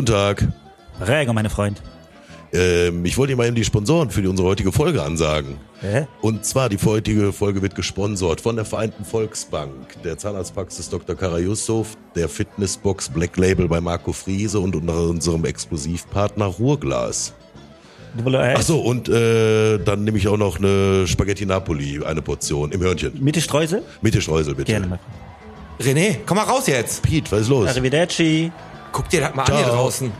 Guten Tag. Räger, meine Freund. Ähm, ich wollte Ihnen mal eben die Sponsoren für die, unsere heutige Folge ansagen. Hä? Und zwar, die heutige Folge wird gesponsert von der Vereinten Volksbank, der Zahnarztpraxis Dr. Kara Yusuf, der Fitnessbox Black Label bei Marco Friese und unter unserem Exklusivpartner Ruhrglas. Ach so, und äh, dann nehme ich auch noch eine Spaghetti Napoli, eine Portion im Hörnchen. Mitte Streusel? Mitte Streusel, bitte. Gerne, mein. René, komm mal raus jetzt. Pete, was ist los? Arrivederci. Guck dir das mal an hier Ciao. draußen.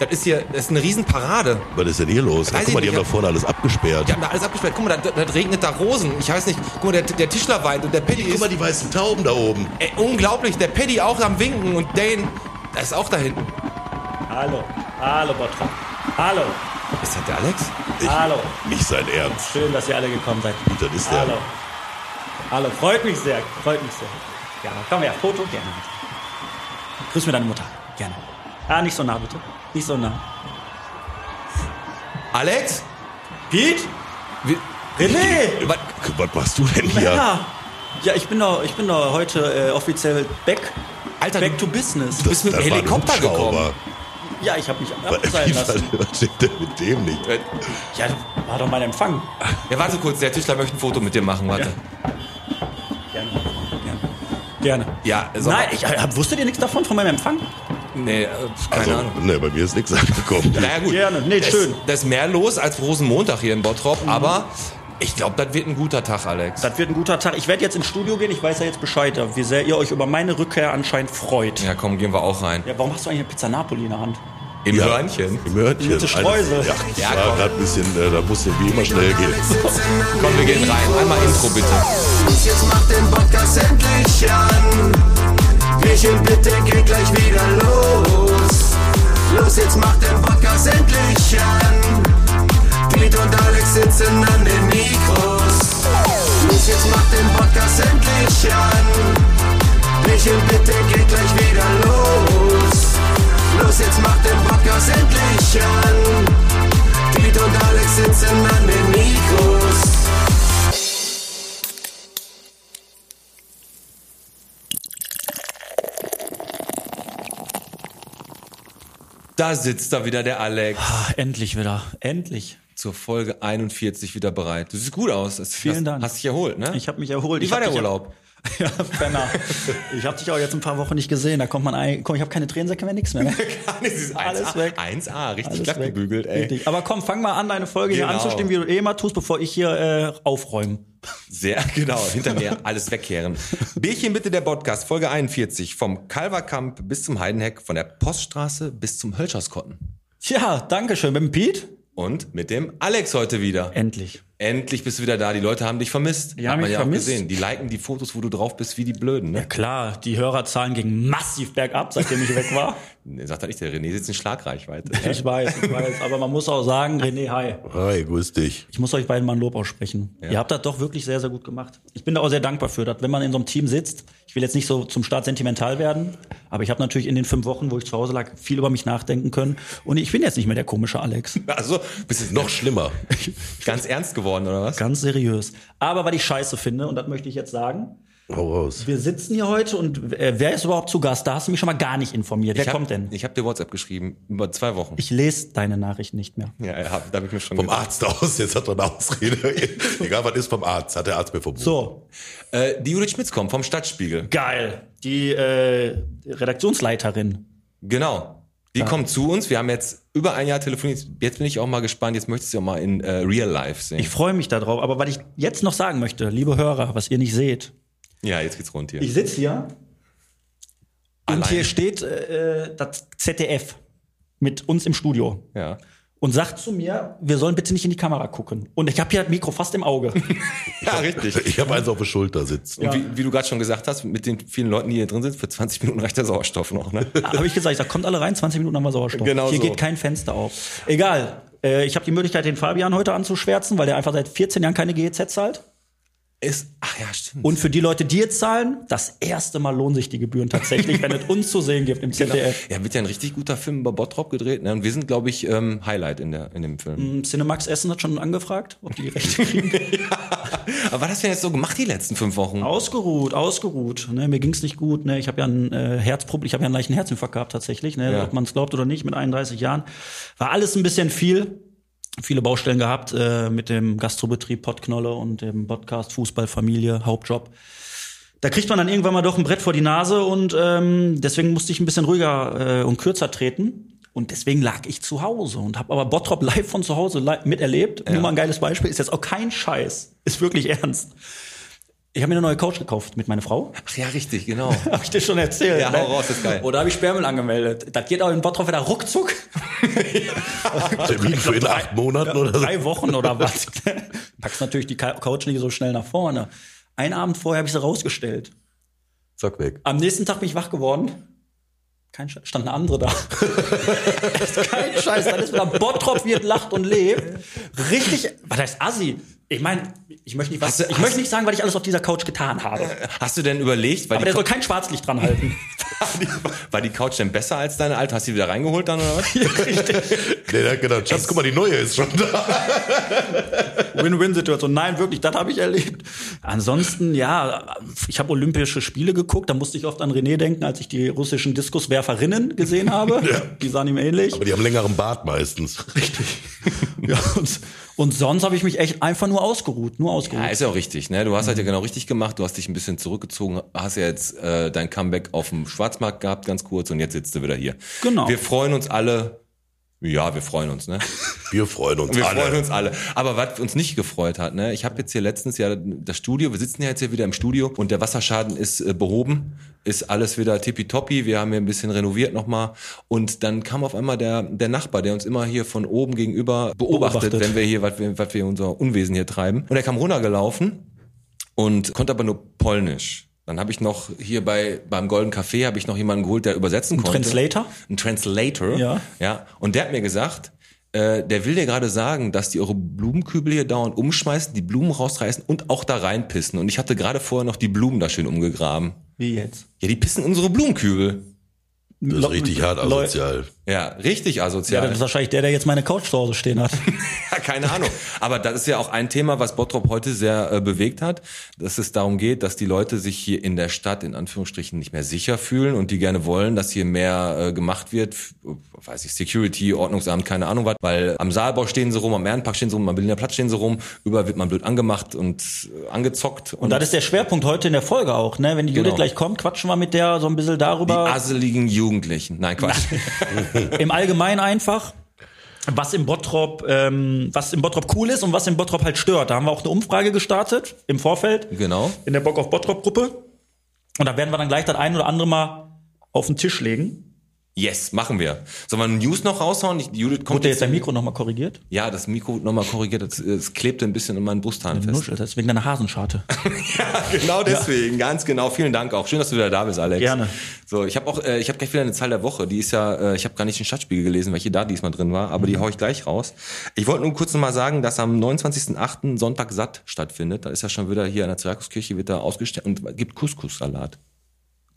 Das ist hier, das ist eine Riesenparade. Was ist denn hier los? Weiß guck mal, die haben da vorne alles abgesperrt. Die haben da alles abgesperrt. Guck mal, da, da regnet da Rosen. Ich weiß nicht. Guck mal, der, der Tischler weint und der Paddy Guck ist mal, die weißen Tauben da oben. ey, unglaublich. Der Paddy auch am Winken und Dane, der ist auch da hinten. Hallo. Hallo, Bottrop. Hallo. Ist das der Alex? Ich, Hallo. Nicht sein Ernst. Schön, dass ihr alle gekommen seid. Das ist der. Hallo. Hallo. Freut mich sehr. Freut mich sehr. Gerne. Komm her, Foto? Gerne. Grüß mir deine Mutter. Gerne. Ah, nicht so nah, bitte. Nicht so nah. Alex? Pete? Wie, René! was, Was machst du denn hier? Ja. Ja, ich bin doch, ich bin doch heute äh, offiziell back, Alter, back du, to business. du bist mit dem Helikopter gekommen. Ja, ich habe mich Was, abseilen lassen. was steht denn mit dem nicht? Ja, das war doch mein Empfang. Ja, warte kurz, der Tischler möchte ein Foto mit dir machen, warte. Gerne. Gerne. Gerne. Ja, also, Nein, ich, hab, wusstet ihr nichts davon, von meinem Empfang? Nee, äh, keine Also, Ahnung. ne, bei mir ist nichts angekommen. Naja, gut. Gerne. Nee, da schön. Ist, da ist mehr los als Rosenmontag hier in Bottrop, aber ich glaube, das wird ein guter Tag, Alex. Das wird ein guter Tag. Ich werde jetzt ins Studio gehen. Ich weiß ja jetzt Bescheid, wie sehr ihr euch über meine Rückkehr anscheinend freut. Ja, Ja, komm, gehen wir auch rein. warum hast du eigentlich eine Pizza Napoli in der Hand? Im Ja, Hörnchen. Im Hörnchen. Mit Streusel. Ja, Ja, ja komm. gerade ein bisschen, äh, da muss wie immer schnell gehen. Komm, wir gehen rein. Einmal Intro bitte. Jetzt macht den Podcast endlich an. Michel, bitte geht gleich wieder los. Los, jetzt macht den Podcast endlich an. Piet und Alex sitzen an den Mikros. Los, jetzt macht den Podcast endlich an. Michel, bitte geht gleich wieder los. Los, jetzt macht den Podcast endlich an. Piet und Alex sitzen an den Mikros. Da sitzt da wieder der Alex. Ah, endlich wieder. Endlich. Zur Folge 41 wieder bereit. Du siehst gut aus. Das- Vielen hast, Dank. Hast dich erholt, ne? Ich habe mich erholt. Wie ich war der Urlaub? Ja, Penner. Ich habe dich auch jetzt ein paar Wochen nicht gesehen. Da kommt man ein, komm, ich habe keine Tränensäcke mehr, nichts mehr. Alles 1A, weg. 1A, richtig glatt gebügelt, ey. Richtig. Aber komm, fang mal an, deine Folge hier Genau. anzustimmen, wie du eh immer tust, bevor ich hier äh, aufräume. Sehr genau, hinter mir alles wegkehren. Bierchen bitte der Podcast, Folge 41. Vom Kalverkamp bis zum Heidenheck, von der Poststraße bis zum Hölscherskotten. Tja, danke schön. Mit dem Pete? Und mit dem Alex heute wieder. Endlich. Endlich bist du wieder da. Die Leute haben dich vermisst. Die haben mich ja auch vermisst. gesehen. Die liken die Fotos, wo du drauf bist, wie die Blöden, ne? Klar, die Hörerzahlen gingen massiv bergab, seitdem ich weg war. Nee, sagt er nicht, der René sitzt in Schlagreichweite. Ich weiß, ich weiß. Aber man muss auch sagen, René, hi. Hi, grüß dich. Ich muss euch beiden mal ein Lob aussprechen. Ihr habt das doch wirklich sehr, sehr gut gemacht. Ich bin da auch sehr dankbar für, dass wenn man in so einem Team sitzt, ich will jetzt nicht so zum Start sentimental werden, aber ich habe natürlich in den fünf Wochen, wo ich zu Hause lag, viel über mich nachdenken können. Und ich bin jetzt nicht mehr der komische Alex. Also, bist du Noch schlimmer. ganz ernst geworden, oder was? Ganz seriös. Aber was ich scheiße finde, und das möchte ich jetzt sagen, Hau raus. wir sitzen hier heute und äh, wer ist überhaupt zu Gast? Da hast du mich schon mal gar nicht informiert. Wer Ich hab- kommt denn? Ich habe dir WhatsApp geschrieben, über zwei Wochen. Ich lese deine Nachricht nicht mehr. ja, ja, da habe ich mir schon Vom gedacht. Arzt aus, jetzt hat er eine Ausrede. Egal was ist vom Arzt, hat der Arzt mir verboten. So, Äh, die Judith Schmitz kommt vom Stadtspiegel. geil. Die äh, Redaktionsleiterin. Genau. Die kommt zu uns. Wir haben jetzt über ein Jahr telefoniert. Jetzt bin ich auch mal gespannt. Jetzt möchtest du auch mal in äh, Real Life sehen. Ich freue mich darauf. Aber was ich jetzt noch sagen möchte, liebe Hörer, was ihr nicht seht, ja, jetzt geht's rund hier. Ich sitze hier und Allein? hier steht äh, das ZDF mit uns im Studio ja. Und sagt zu mir, wir sollen bitte nicht in die Kamera gucken. Und ich habe hier das Mikro fast im Auge. ja, richtig. Ich habe eins auf der Schulter sitzen. Und wie, wie du gerade schon gesagt hast, mit den vielen Leuten, die hier drin sind, für 20 Minuten reicht der Sauerstoff noch. Ne? habe ich gesagt, ich sag, kommt alle rein, 20 Minuten haben wir Sauerstoff. Genau hier so. geht kein Fenster auf. Egal. Äh, ich habe die Möglichkeit, den Fabian heute anzuschwärzen, weil der einfach seit 14 Jahren keine GEZ zahlt. Ist, ach ja, stimmt. Und für die Leute, die jetzt zahlen, das erste Mal lohnen sich die Gebühren tatsächlich, wenn es uns zu sehen gibt im ZDF. Ja, wird ja ein richtig guter Film über Bottrop gedreht. Ne? Und wir sind, glaube ich, ähm, Highlight in, der, in dem Film. Cinemax Essen hat schon angefragt, ob die die Rechte kriegen. Aber was hast du denn jetzt so gemacht die letzten fünf Wochen? Ausgeruht, ausgeruht. Ne, mir ging's nicht gut. Ne, ich habe ja ein äh, Herzproblem, ich habe ja einen leichten Herzinfarkt gehabt tatsächlich. Ne, Ja. Ob man es glaubt oder nicht, mit 31 Jahren war alles ein bisschen viel. Viele Baustellen gehabt äh, mit dem Gastrobetrieb Pottknolle und dem Podcast Fußball, Familie, Hauptjob. Da kriegt man dann irgendwann mal doch ein Brett vor die Nase und ähm, deswegen musste ich ein bisschen ruhiger äh, und kürzer treten. Und deswegen lag ich zu Hause und habe aber Bottrop live von zu Hause miterlebt. Nur mal ein geiles Beispiel, ist jetzt auch kein Scheiß, ist wirklich ernst. Ich habe mir eine neue Couch gekauft mit meiner Frau. Ach ja, richtig, genau. Habe ich dir schon erzählt. Ja, hau raus, ist geil. Oder habe ich Sperrmüll angemeldet. Das geht auch in Bottrop wieder ruckzuck. Termin für in acht Monaten oder so. Drei Wochen oder was. Packst natürlich die Couch nicht so schnell nach vorne. Einen Abend vorher habe ich sie rausgestellt. Zack, weg. Am nächsten Tag bin ich wach geworden. Kein Scheiß, stand eine andere da. das ist kein Scheiß, dann ist wieder Bottrop wird, lacht und lebt. Richtig, was heißt Assi? Ich meine, ich möchte nicht, was, Hast ich hast- möchte nicht sagen, was ich alles auf dieser Couch getan habe. Hast du denn überlegt, weil Aber der soll kein Schwarzlicht dran halten. war die Couch denn besser als deine alte? Hast du die wieder reingeholt dann oder was? Nee, der hat gedacht, Schatz, guck mal, die neue ist schon da. Win-Win-Situation. Nein, wirklich, das habe ich erlebt. Ansonsten, ja, ich habe Olympische Spiele geguckt. Da musste ich oft an René denken, als ich die russischen Diskuswerferinnen gesehen habe. Die sahen ihm ähnlich. Aber die haben längeren Bart meistens. Ja, und, und sonst habe ich mich echt einfach nur ausgeruht. Nur ausgeruht. Ja, ist ja auch richtig, ne? Du hast halt ja genau richtig gemacht. Du hast dich ein bisschen zurückgezogen, hast ja jetzt äh, dein Comeback auf dem Schwarzmarkt gehabt, ganz kurz, und jetzt sitzt du wieder hier. Genau. Wir freuen uns alle. Ja, wir freuen uns, ne? Wir freuen uns Wir alle. freuen uns alle. Aber was uns nicht gefreut hat, ne? Ich habe jetzt hier letztens ja das Studio, wir sitzen ja jetzt hier wieder im Studio und der Wasserschaden ist äh, behoben, ist alles wieder tippitoppi. Wir haben hier ein bisschen renoviert nochmal und dann kam auf einmal der, der Nachbar, der uns immer hier von oben gegenüber beobachtet, Beobachtet. wenn wir hier, was wir, was wir unser Unwesen hier treiben. Und er kam runtergelaufen und konnte aber nur Polnisch. Dann habe ich noch hier bei beim Golden Café habe ich noch jemanden geholt, der übersetzen konnte. Translator? Ein Translator. Ja. Ja. Und der hat mir gesagt, äh, der will dir gerade sagen, dass die eure Blumenkübel hier dauernd umschmeißen, die Blumen rausreißen und auch da reinpissen. Und ich hatte gerade vorher noch die Blumen da schön umgegraben. Wie jetzt? Ja, die pissen in unsere Blumenkübel. Das ist richtig hart asozial. Ja, richtig Ja, asozial. das ist wahrscheinlich der, der jetzt meine Couch zu Hause stehen hat. Ja, keine Ahnung. Aber das ist ja auch ein Thema, was Bottrop heute sehr äh, bewegt hat, dass es darum geht, dass die Leute sich hier in der Stadt in Anführungsstrichen nicht mehr sicher fühlen und die gerne wollen, dass hier mehr äh, gemacht wird, weiß ich, Security, Ordnungsamt, keine Ahnung was, weil am Saalbau stehen sie rum, am Ehrenpark stehen sie rum, am Berliner Platz stehen sie rum, überall wird man blöd angemacht und äh, angezockt. Und das ist der Schwerpunkt heute in der Folge auch, ne? Wenn die Judith Genau. gleich kommt, quatschen wir mit der so ein bisschen die darüber. asseligen Jugendlichen. Nein, Quatsch. Im Allgemeinen einfach. Was im Bottrop, ähm, was im Bottrop cool ist und was im Bottrop halt stört. Da haben wir auch eine Umfrage gestartet im Vorfeld. Genau. In der Bock auf Bottrop Gruppe. Und da werden wir dann gleich das ein oder andere mal auf den Tisch legen. Yes, machen wir. Sollen wir News noch raushauen? Ich, Judith kommt Wurde jetzt dein Mikro nochmal korrigiert? Ja, das Mikro nochmal korrigiert, es, klebte ein bisschen in meinen Brusthahn fest. Nuschel, das ist wegen deiner Hasenscharte. Genau deswegen, ganz genau. Vielen Dank auch. Schön, dass du wieder da bist, Alex. Gerne. So, ich habe auch, äh, ich habe gleich wieder eine Zahl der Woche. Die ist ja, äh, ich habe gar nicht den Stadtspiegel gelesen, welche da diesmal drin war, aber Mhm. die hau ich gleich raus. Ich wollte nur kurz noch mal sagen, dass am 29.08. Sonntag satt stattfindet. Da ist ja schon wieder hier an der Zirkuskirche wird da ausgestellt und gibt Couscous-Salat.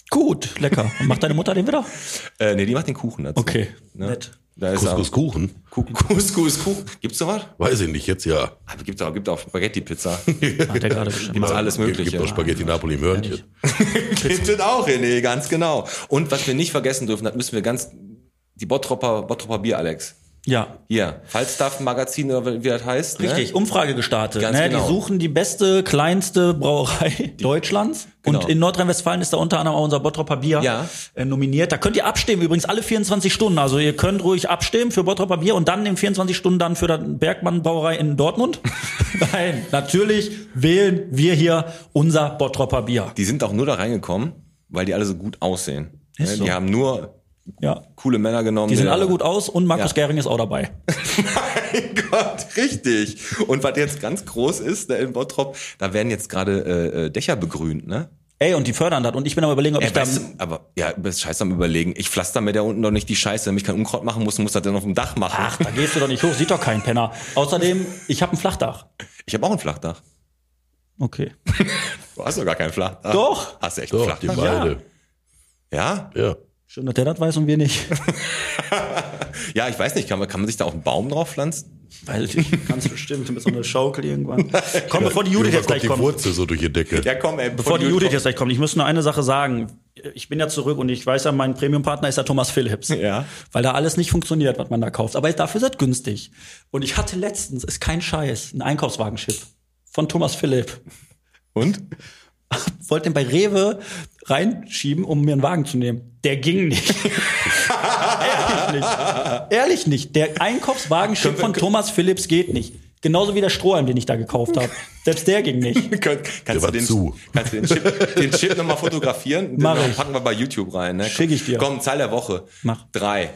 Gut, lecker. Und macht deine Mutter den wieder? Äh, nee, die macht den Kuchen dazu. Okay, Ne? nett. Da ist Couscous. Kuchen? Ku- Couscous Kuchen. Gibt's sowas? Weiß ich nicht, jetzt ja. Aber gibt auch, gibt auch Spaghetti-Pizza. Hat er gerade bestimmt. Gibt's alles Mögliche. Gibt Spaghetti Napoli im Hörnchen. Gibt es auch, René, ganz genau. Und was wir nicht vergessen dürfen, das müssen wir ganz, die Bottropper, Bottropper Bier, Alex. Ja, Hier, Falstaff Magazin oder wie das heißt. Richtig, Ne? Umfrage gestartet. Ganz ne? genau. Die suchen die beste, kleinste Brauerei Deutschlands. Genau. Und in Nordrhein-Westfalen ist da unter anderem auch unser Bottropper Bier Ja. äh, nominiert. Da könnt ihr abstimmen, übrigens alle 24 Stunden. Also ihr könnt ruhig abstimmen für Bottropper Bier und dann in 24 Stunden dann für die Bergmann Brauerei in Dortmund. Nein, natürlich wählen wir hier unser Bottropper Bier. Die sind auch nur da reingekommen, weil die alle so gut aussehen. Ist Ne? so. Die haben nur Ja. coole Männer genommen. Die sehen da- alle gut aus und Markus Ja. Gering ist auch dabei. mein Gott, richtig. Und was jetzt ganz groß ist, ne, in Bottrop, da werden jetzt gerade äh, äh, Dächer begrünt, ne? Ey, und die fördern das. Und ich bin aber überlegen, ob ich Ey, da... weißt du, aber ja, bist scheiße am überlegen. Ich pflaster mir da unten doch nicht die Scheiße, damit ich kein Unkraut machen muss, muss das dann auf dem Dach machen. Ach, da gehst du doch nicht hoch, sieht doch kein Penner. Außerdem, ich habe ein Flachdach. Ich habe auch ein Flachdach. Okay. Du hast doch gar keinen Flach. Ah, Doch. Hast du echt Doch, die Flach? beide. Ja? Ja. Schön, dass der das weiß und wir nicht. Ja, ich weiß nicht, kann man, kann man sich da auch einen Baum drauf pflanzen? Weil ich ganz bestimmt mit so einer Schaukel irgendwann. Komm, bevor die Judith jetzt gleich kommt die kommt. Wurzel so durch die Decke. Ja, komm, ey. Bevor die Judith jetzt gleich kommt, ich muss nur eine Sache sagen. Ich bin ja zurück und ich weiß ja, mein Premium-Partner ist ja Thomas Phillips. Ja. Weil da alles nicht funktioniert, was man da kauft. Aber dafür ist es günstig. Und ich hatte letztens, ist kein Scheiß, ein Einkaufswagenchip von Thomas Philipp. Und? Wollte den bei Rewe reinschieben, um mir einen Wagen zu nehmen. Der ging nicht. Ehrlich nicht. Ehrlich nicht. Der Einkaufswagenchip von Thomas Phillips geht nicht. Genauso wie der Strohhalm, den ich da gekauft habe. Selbst der ging nicht. Könnt- Kannst du den, zu. kannst du den Chip, den Chip nochmal fotografieren? Den Mach noch- ich. packen wir bei YouTube rein. Ne? Schick ich dir. Komm, Zahl der Woche. Mach. Drei.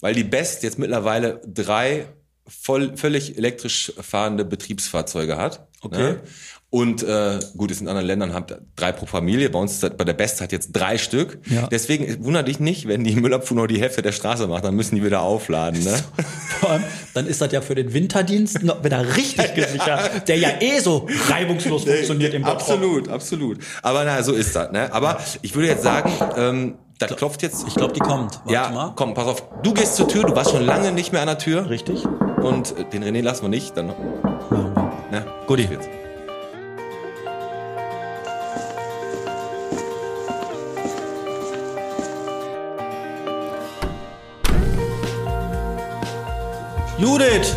Weil die Best jetzt mittlerweile drei voll, völlig elektrisch fahrende Betriebsfahrzeuge hat. Okay. Ne? Und äh, gut, ist in anderen Ländern habt drei pro Familie. Bei uns ist das, bei der Best hat jetzt drei Stück. Ja. Deswegen wundert dich nicht, wenn die Müllabfuhr nur die Hälfte der Straße macht, dann müssen die wieder aufladen. Ne? Vor allem, dann ist das ja für den Winterdienst noch wieder richtig gesichert, der ja eh so reibungslos funktioniert im Bottrop. Absolut, absolut. Aber na, so ist das. Ne? Aber ich würde jetzt sagen, ähm, das klopft jetzt. Ich glaube, die kommt. Warte ja, mal. komm, pass auf. Du gehst zur Tür, du warst schon lange nicht mehr an der Tür. Richtig? Und äh, den René lassen wir nicht. Dann, ne? Guti. Jetzt. Judith!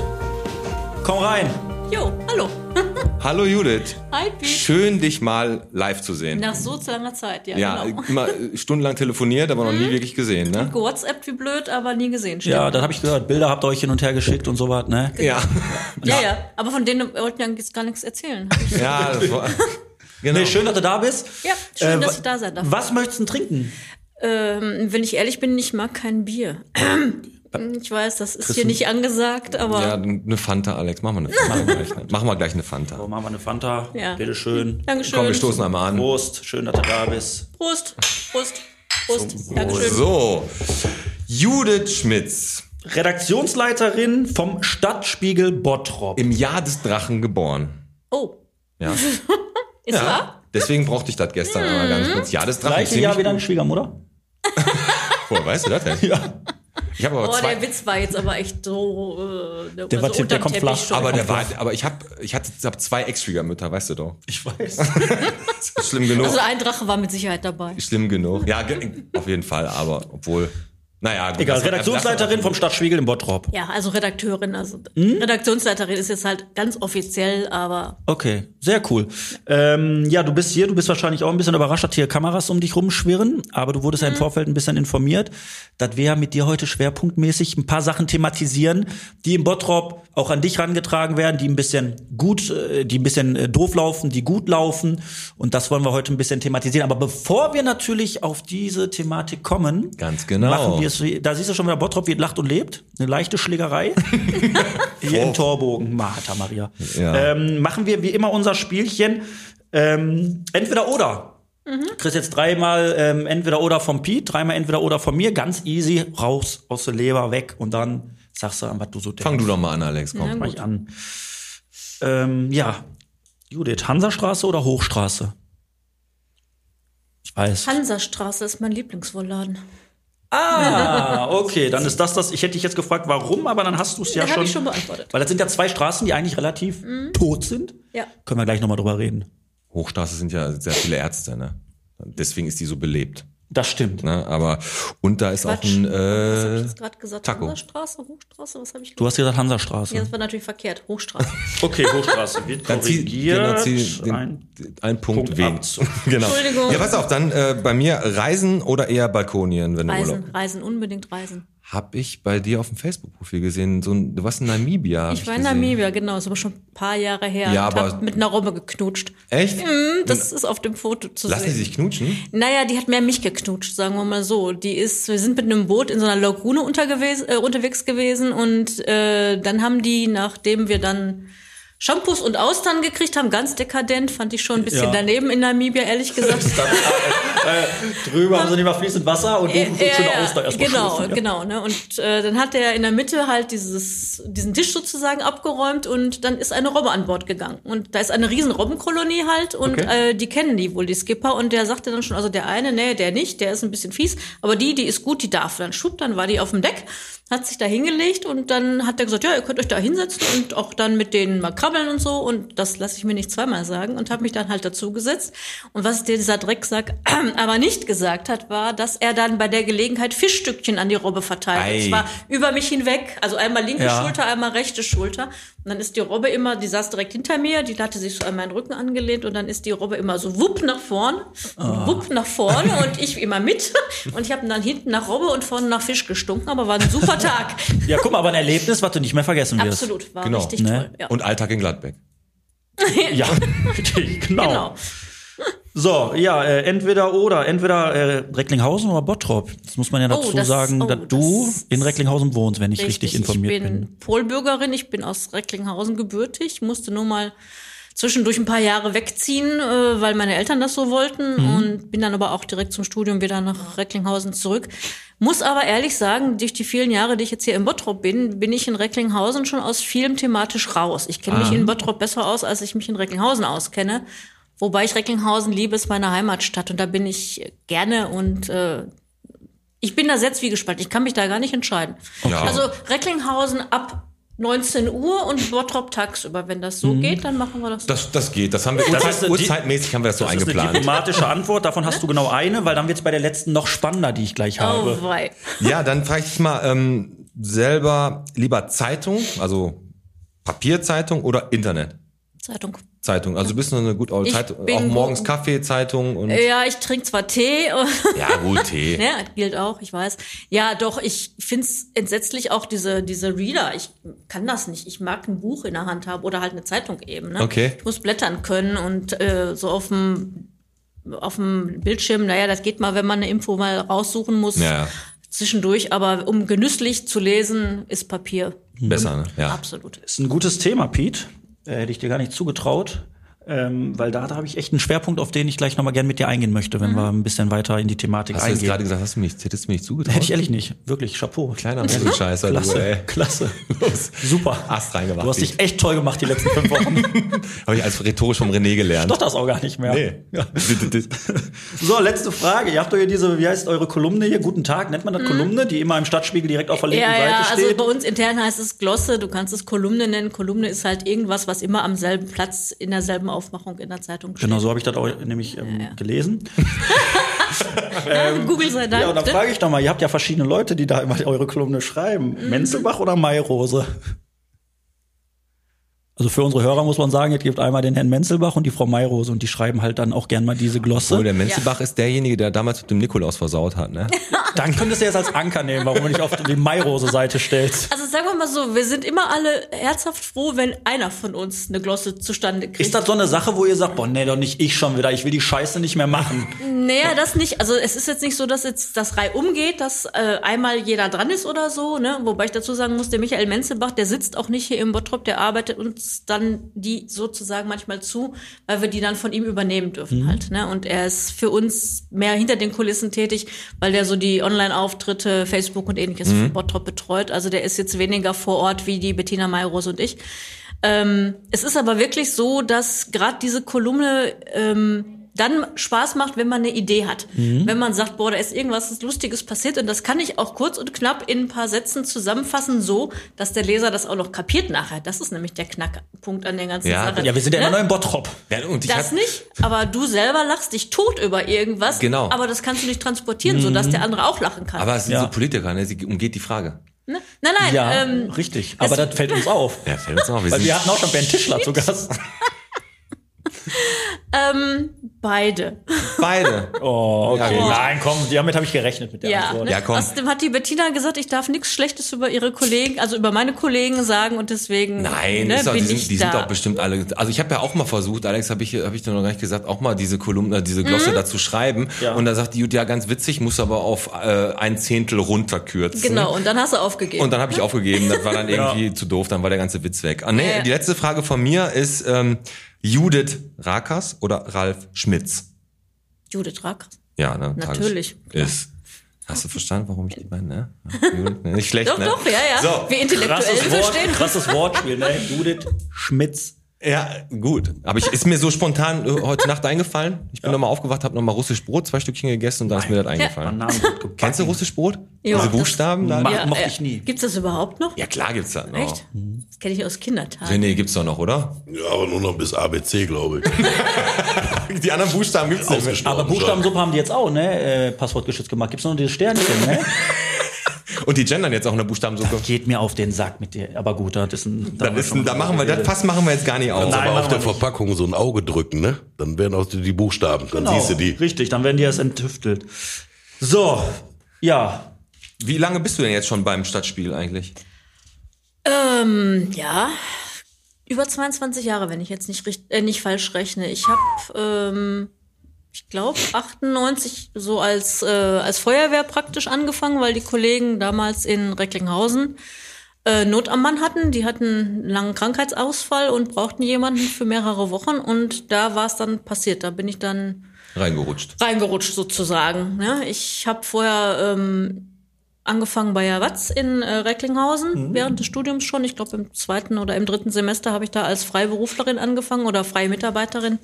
Komm rein. Jo, hallo. Hallo Judith. Hi, Pete. Schön, dich mal live zu sehen. Nach so langer Zeit, ja, ja, genau. immer äh, stundenlang telefoniert, aber noch nie wirklich gesehen, ne? WhatsApp wie blöd, aber nie gesehen. Stimmt. Ja, das habe ich gehört. Bilder habt ihr euch hin und her geschickt und so was, ne? Ja. ja, ja. Aber von denen wollten wir jetzt gar nichts erzählen. Ja, das war, genau. Nee, schön, dass du da bist. Ja, schön, Äh, dass ich da sein darf. Was möchtest du denn trinken? Ähm, wenn ich ehrlich bin, ich mag kein Bier. Ich weiß, das ist hier nicht angesagt, aber Ja, eine Fanta, Alex. Machen wir eine Fanta gleich. Machen wir gleich eine Fanta. So, machen wir eine Fanta. Ja. Bitte schön. Dankeschön. Komm, wir stoßen einmal an. Prost. Schön, dass du da bist. Prost, Prost, Prost. Dankeschön. So, Judith Schmitz, Redaktionsleiterin vom Stadtspiegel Bottrop. im Jahr des Drachen geboren. Oh, Ja. ist wahr? Deswegen brauchte ich das gestern einmal ganz kurz. Jahr des Drachen. Gleiche Jahr wie deine. Schwiegermutter? Woher weißt du das denn? Ja. Ich habe aber Oh, zwei. der Witz war jetzt aber echt so. Äh, der, Der war so der kommt flach. schon. aber der war, aber ich habe, ich hatte, ich hab zwei Ex-Schwiegermütter, weißt du doch. Ich weiß. Schlimm genug. also ein Drache war mit Sicherheit dabei. schlimm genug. Ja, auf jeden Fall. Aber obwohl, naja, gut, Egal, Redaktionsleiterin vom Stadtspiegel in Bottrop. Ja, also Redakteurin, also Hm? Redaktionsleiterin ist jetzt halt ganz offiziell, aber Okay, sehr cool. Ähm, ja, du bist hier, du bist wahrscheinlich auch ein bisschen überrascht, dass hier Kameras um dich rumschwirren, aber du wurdest ja im Vorfeld ein bisschen informiert, dass wir mit dir heute schwerpunktmäßig ein paar Sachen thematisieren, die im Bottrop auch an dich rangetragen werden, die ein bisschen gut, äh, die ein bisschen äh, doof laufen, die gut laufen und das wollen wir heute ein bisschen thematisieren. Aber bevor wir natürlich auf diese Thematik kommen, Ganz genau. Wie- da siehst du schon wieder Bottrop, wie es lacht und lebt, eine leichte Schlägerei. Hier in Torbogen, Martha Maria. Ja. Ähm, machen wir wie immer unser Spielchen. Ähm, entweder oder. Du kriegst jetzt dreimal ähm, entweder oder vom Piet, dreimal entweder oder von mir. Ganz easy, raus aus der Leber, weg und dann sagst du an, was du so denkst. Fang du doch mal an, Alex. Komm. Fang ich an. Ähm, ja, Judith, Hansastraße oder Hochstraße? Ich weiß. Hansastraße ist mein Lieblingswohlladen. Ah, okay, dann ist das das. Ich hätte dich jetzt gefragt, warum, aber dann hast du es ja hab schon. ich schon beantwortet. Weil das sind ja zwei Straßen, die eigentlich relativ tot sind. Ja. Können wir gleich nochmal drüber reden. Hochstraße sind ja sehr viele Ärzte, ne? Deswegen ist die so belebt. Das stimmt. Ne? Aber und da ist auch Quatsch. ein Was habe ich äh, jetzt gerade gesagt? Taco. Hansastraße, Hochstraße, was habe ich Du hast gesagt Hansastraße. Ja, das war natürlich verkehrt. Hochstraße. Okay, Hochstraße. Wird dann zieh, korrigiert. genau, zieh den, Ein ein Punkt, Punkt. Abzug. genau. Entschuldigung. Ja, pass auf, dann äh, bei mir Reisen oder eher Balkonien, wenn du Urlaub. Reisen, Reisen, unbedingt Reisen. Hab ich bei dir auf dem Facebook-Profil gesehen, so ein, du warst in Namibia. Ich war in gesehen. Namibia, genau, ist aber schon ein paar Jahre her. Ja, aber- mit einer Robbe geknutscht. Echt? Hm, Das ist auf dem Foto zu Lassen die sehen. sich knutschen? Naja, die hat mehr mich geknutscht, sagen wir mal so. Die ist, wir sind mit einem Boot in so einer Lagune untergewes- äh, unterwegs gewesen und äh, dann haben die, nachdem wir dann Shampoos und Austern gekriegt haben, ganz dekadent, fand ich schon ein bisschen Ja. daneben in Namibia, ehrlich gesagt. Drüber haben sie nicht mal fließend Wasser und oben Ja, schöne ja, Auster erstmal genau, schliffen, ja. genau. Ne? Und äh, dann hat er in der Mitte halt dieses, diesen Tisch sozusagen abgeräumt und dann ist eine Robbe an Bord gegangen. Und da ist eine riesen Robbenkolonie halt und Okay. äh, die kennen die wohl, die Skipper. Und der sagte dann schon, also der eine, nee, der nicht, der ist ein bisschen fies, aber die, die ist gut, die darf. Dann schub, dann war die auf dem Deck, hat sich da hingelegt und dann hat er gesagt, ja, ihr könnt euch da hinsetzen und auch dann mit denen mal krabbeln und so. Und das lasse ich mir nicht zweimal sagen und habe mich dann halt dazu gesetzt. Und was dieser Drecksack aber nicht gesagt hat, war, dass er dann bei der Gelegenheit Fischstückchen an die Robbe verteilt. Ei. Und zwar über mich hinweg, also einmal linke Ja. Schulter, einmal rechte Schulter. Und dann ist die Robbe immer, die saß direkt hinter mir, die hatte sich so an meinen Rücken angelehnt und dann ist die Robbe immer so wupp nach vorn, Ah. wupp nach vorne und ich immer mit. Und ich habe dann hinten nach Robbe und vorne nach Fisch gestunken, aber war ein super Tag. Ja, guck mal, aber ein Erlebnis, was du nicht mehr vergessen wirst. Absolut, war Genau. richtig Ne? toll. Ja. Und Alltag in Gladbeck. Ja, genau. genau. So, ja, äh, entweder oder, entweder äh, Recklinghausen oder Bottrop. Das muss man ja dazu Oh, das- sagen, oh, dass du das- in Recklinghausen wohnst, wenn ich richtig, informiert ich bin, bin. Polbürgerin, ich bin aus Recklinghausen gebürtig, musste nur mal zwischendurch ein paar Jahre wegziehen, äh, weil meine Eltern das so wollten Mhm. und bin dann aber auch direkt zum Studium wieder nach Recklinghausen zurück. Muss aber ehrlich sagen, durch die vielen Jahre, die ich jetzt hier in Bottrop bin, bin ich in Recklinghausen schon aus vielem thematisch raus. Ich kenne Ah. mich in Bottrop besser aus, als ich mich in Recklinghausen auskenne. Wobei ich Recklinghausen liebe, ist meine Heimatstadt und da bin ich gerne und äh, ich bin da sehr zwiegespalten. Ich kann mich da gar nicht entscheiden. Ja. Also Recklinghausen ab 19 Uhr und Bottrop tagsüber. Wenn das so geht, dann machen wir das. so. Das, das geht. Das haben wir, Das Uhrzeit, ist Uhrzeitmäßig haben wir das so Das ist eine eingeplant. diplomatische Antwort, davon hast du genau eine, weil dann wird's bei der letzten noch spannender, die ich gleich habe. oh, wei. Ja, dann frage ich dich mal ähm, selber lieber Zeitung, also Papierzeitung oder Internet? Zeitung. Zeitung. Also du bist noch eine gut alte Zeitung. Auch morgens Kaffee, Zeitung und Ja, ich trinke zwar Tee. ja gut Tee. Ja, gilt auch, ich weiß. Ja, doch, ich find's entsetzlich auch diese, diese Reader. Ich kann das nicht. Ich mag ein Buch in der Hand haben oder halt eine Zeitung eben. Ne? Okay. Ich muss blättern können und äh, so auf dem auf dem Bildschirm, naja, das geht mal, wenn man eine Info mal raussuchen muss. Ja. Zwischendurch, aber um genüsslich zu lesen, ist Papier Besser, ne? Ja. absolut. ist ein gutes Thema, Pete. Äh, hätte ich dir gar nicht zugetraut. Ähm, weil da, da habe ich echt einen Schwerpunkt, auf den ich gleich nochmal gern mit dir eingehen möchte, wenn wir ein bisschen weiter in die Thematik Hast du jetzt eingehen. gerade gesagt, hast du mich, hättest du mir nicht zugetraut? Hätte ich ehrlich nicht. Wirklich, Chapeau. Kleiner Scheißer, du, Klasse, ey. klasse. Los. Super. Ast reingemacht. Du hast dich echt toll gemacht die letzten fünf Wochen. Habe ich als rhetorisch vom René gelernt. Doch das auch gar nicht mehr. Nee. Ja. So, letzte Frage. Ihr habt doch hier diese, wie heißt eure Kolumne hier? Guten Tag, nennt man das Kolumne, die immer im Stadtspiegel direkt auf der linken Mhm. Ja, ja, Seite also steht. bei uns intern heißt es Glosse, du kannst es Kolumne nennen. Kolumne ist halt irgendwas, was immer am selben Platz in derselben Aufmachung in der Zeitung steht. Genau, so habe ich das auch nämlich ähm, Ja, gelesen. Google sei Dank. Ja, und dann ne? frage ich doch mal, ihr habt ja verschiedene Leute, die da immer eure Kolumne schreiben. Mhm. Menzelbach oder Mayrose? Also für unsere Hörer muss man sagen, es gibt einmal den Herrn Menzelbach und die Frau Mayrose und die schreiben halt dann auch gern mal diese Glosse. Obwohl, der Menzelbach ist derjenige, der damals mit dem Nikolaus versaut hat, ne? Dann könntest du jetzt als Anker nehmen, warum du nicht auf die Mayrose-Seite stellst. Also sagen wir mal so, wir sind immer alle herzhaft froh, wenn einer von uns eine Glosse zustande kriegt. Ist das so eine Sache, wo ihr sagt, boah, nee, doch nicht ich schon wieder, ich will die Scheiße nicht mehr machen? Naja, das nicht. Also es ist jetzt nicht so, dass jetzt das Reihe umgeht, dass äh, einmal jeder dran ist oder so. Ne? Wobei ich dazu sagen muss, der Michael Menzelbach, der sitzt auch nicht hier im Bottrop, der arbeitet uns dann die sozusagen manchmal zu, weil wir die dann von ihm übernehmen dürfen halt. Ne? Und er ist für uns mehr hinter den Kulissen tätig, weil der so die Online-Auftritte, Facebook und ähnliches für Bottrop betreut. Also der ist jetzt weniger vor Ort wie die Bettina Mayros und ich. Ähm, es ist aber wirklich so, dass gerade diese Kolumne ähm, dann Spaß macht, wenn man eine Idee hat. Wenn man sagt, boah, da ist irgendwas Lustiges passiert und das kann ich auch kurz und knapp in ein paar Sätzen zusammenfassen, so, dass der Leser das auch noch kapiert nachher. Das ist nämlich der Knackpunkt an der ganzen Ja, Sache. Ja, wir sind ja immer Ne? noch im Bottrop. Ja, und ich Das hab- nicht, aber du selber lachst dich tot über irgendwas. Genau. Aber das kannst du nicht transportieren, so dass der andere auch lachen kann. Aber es sind Ja. so Politiker, ne? Sie umgeht die Frage. ne? Nein, nein, Ja, ähm, richtig. Aber das fällt uns auf. Ja, fällt uns auf. Wir Weil wir hatten auch schon Bernd Tischler zu Gast. Ähm, beide. Beide. Oh, okay. Ja. Nein, komm, damit habe ich gerechnet mit der Ja. Antwort. Ja, komm. Außerdem hat die Bettina gesagt, ich darf nichts Schlechtes über ihre Kollegen, also über meine Kollegen sagen und deswegen Nein, ne, doch, die, bin sind, ich die da. sind doch bestimmt alle. Also ich habe ja auch mal versucht, Alex, habe ich, hab ich dir noch gar nicht gesagt, auch mal diese Kolumne, diese Mhm. Glosse dazu schreiben. Ja. Und da sagt die Jut, ja, ganz witzig, muss aber auf äh, ein Zehntel runterkürzen. Genau, und dann hast du aufgegeben. Und dann habe ich aufgegeben, das war dann irgendwie zu doof, dann war der ganze Witz weg. Ah, nee, Ja. die letzte Frage von mir ist ähm, Judith Rakas oder Ralf Schmitz? Judith Rack. Ja, ne? Natürlich, Ist. Hast du verstanden, warum ich die beiden, ne? Judith, ne? Nicht schlecht, Doch, ne? doch, ja, ja. So, Wie intellektuell Krasses, wir Wort, verstehen. krasses Wortspiel, ne? Judith Schmitz. Ja, gut. Aber ich, ist mir so spontan äh, heute Nacht eingefallen. Ich bin nochmal aufgewacht, habe nochmal russisch Brot, zwei Stückchen gegessen und dann ist mir das eingefallen. Gebacken. Kennst du russisch Brot? Ja, Diese das- Buchstaben da? Ja, mochte äh, ich nie. Gibt's das überhaupt noch? Ja, klar gibt's das noch. Echt? Das kenne ich aus Kindertagen. Nee, nee, gibt's doch noch, oder? Ja, aber nur noch bis ABC, glaube ich. Die anderen Buchstaben gibt's nicht mehr. Aber Buchstabensuppe haben die jetzt auch, ne? Äh, Passwortgeschützt gemacht. Gibt's noch dieses Sternchen, ne? Und die gendern jetzt auch in der Buchstabensuppe. Geht mir auf den Sack mit dir. Aber gut, das ist ein. Das ist, ein- da machen wir, das Fass machen wir jetzt gar nicht auf. Nein, aber auf der. Verpackung so ein Auge drücken, ne? Dann werden auch die, die Buchstaben, dann Genau, siehst du die. Richtig, dann werden die erst enttüftelt. So, ja. Wie lange bist du denn jetzt schon beim Stadtspiel eigentlich? Ähm, ja. Über 22 Jahre, wenn ich jetzt nicht, äh, nicht falsch rechne. Ich habe, ähm, ich glaube, 98 so als, äh, als Feuerwehr praktisch angefangen, weil die Kollegen damals in Recklinghausen äh, Not am Mann hatten. Die hatten einen langen Krankheitsausfall und brauchten jemanden für mehrere Wochen. Und da war es dann passiert. Da bin ich dann Reingerutscht. reingerutscht sozusagen. Ne? Ich habe vorher ähm, angefangen bei der Watz in äh, Recklinghausen während des Studiums schon. Ich glaube im zweiten oder im dritten Semester habe ich da als Freiberuflerin angefangen oder freie Mitarbeiterin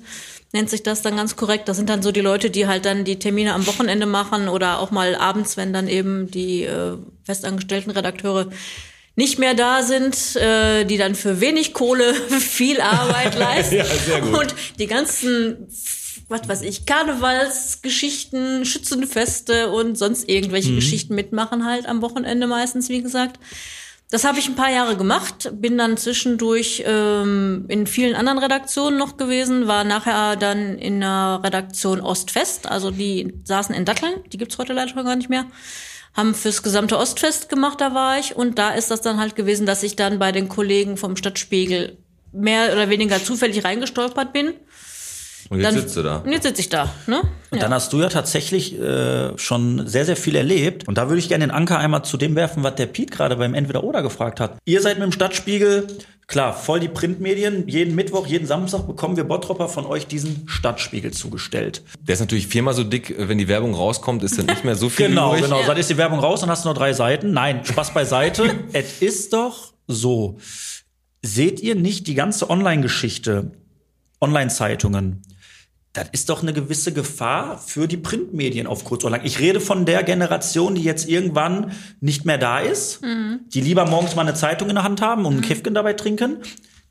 nennt sich das dann ganz korrekt. Das sind dann so die Leute, die halt dann die Termine am Wochenende machen oder auch mal abends, wenn dann eben die äh, festangestellten Redakteure nicht mehr da sind, äh, die dann für wenig Kohle viel Arbeit leisten. Ja, sehr gut. Und die ganzen, was weiß ich, Karnevalsgeschichten, Schützenfeste und sonst irgendwelche Geschichten mitmachen halt am Wochenende meistens, wie gesagt. Das habe ich ein paar Jahre gemacht, bin dann zwischendurch ähm, in vielen anderen Redaktionen noch gewesen, war nachher dann in der Redaktion Ostfest, also die saßen in Datteln, die gibt's heute leider schon gar nicht mehr, haben fürs gesamte Ostfest gemacht, da war ich und da ist das dann halt gewesen, dass ich dann bei den Kollegen vom Stadtspiegel mehr oder weniger zufällig reingestolpert bin. Und jetzt Dann, sitzt du da. Und jetzt sitze ich da, ne? Und dann hast du ja tatsächlich äh, schon sehr, sehr viel erlebt. Und da würde ich gerne den Anker einmal zu dem werfen, was der Piet gerade beim Entweder-Oder gefragt hat. Ihr seid mit dem Stadtspiegel, klar, voll die Printmedien. Jeden Mittwoch, jeden Samstag bekommen wir Bottropper von euch diesen Stadtspiegel zugestellt. Der ist natürlich viermal so dick, wenn die Werbung rauskommt, ist dann nicht mehr so viel Genau, übrig. genau. Dann ist die Werbung raus und hast nur drei Seiten. Nein, Spaß beiseite. es ist doch so. Seht ihr nicht die ganze Online-Geschichte, Online-Zeitungen? Das ist doch eine gewisse Gefahr für die Printmedien auf kurz oder lang. Ich rede von der Generation, die jetzt irgendwann nicht mehr da ist, die lieber morgens mal eine Zeitung in der Hand haben und einen Käfchen dabei trinken.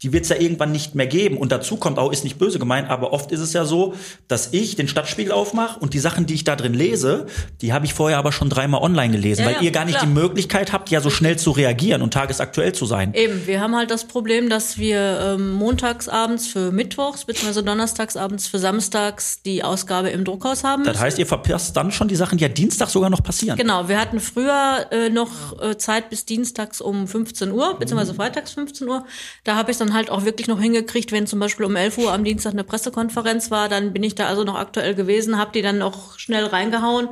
Die wird es ja irgendwann nicht mehr geben. Und dazu kommt auch, ist nicht böse gemeint, aber oft ist es ja so, dass ich den Stadtspiegel aufmache und die Sachen, die ich da drin lese, die habe ich vorher aber schon dreimal online gelesen, Ja, weil ja, ihr gar nicht klar. die Möglichkeit habt, ja so schnell zu reagieren und tagesaktuell zu sein. Eben, wir haben halt das Problem, dass wir ähm, montagsabends für Mittwochs bzw. donnerstagsabends für samstags die Ausgabe im Druckhaus haben. Das heißt, ihr verpasst dann schon die Sachen, die ja Dienstag sogar noch passieren. Genau, wir hatten früher äh, noch äh, Zeit bis dienstags um 15 Uhr, beziehungsweise freitags 15 Uhr. Da habe ich dann halt auch wirklich noch hingekriegt, wenn zum Beispiel um 11 Uhr am Dienstag eine Pressekonferenz war, dann bin ich da also noch aktuell gewesen, habe die dann noch schnell reingehauen,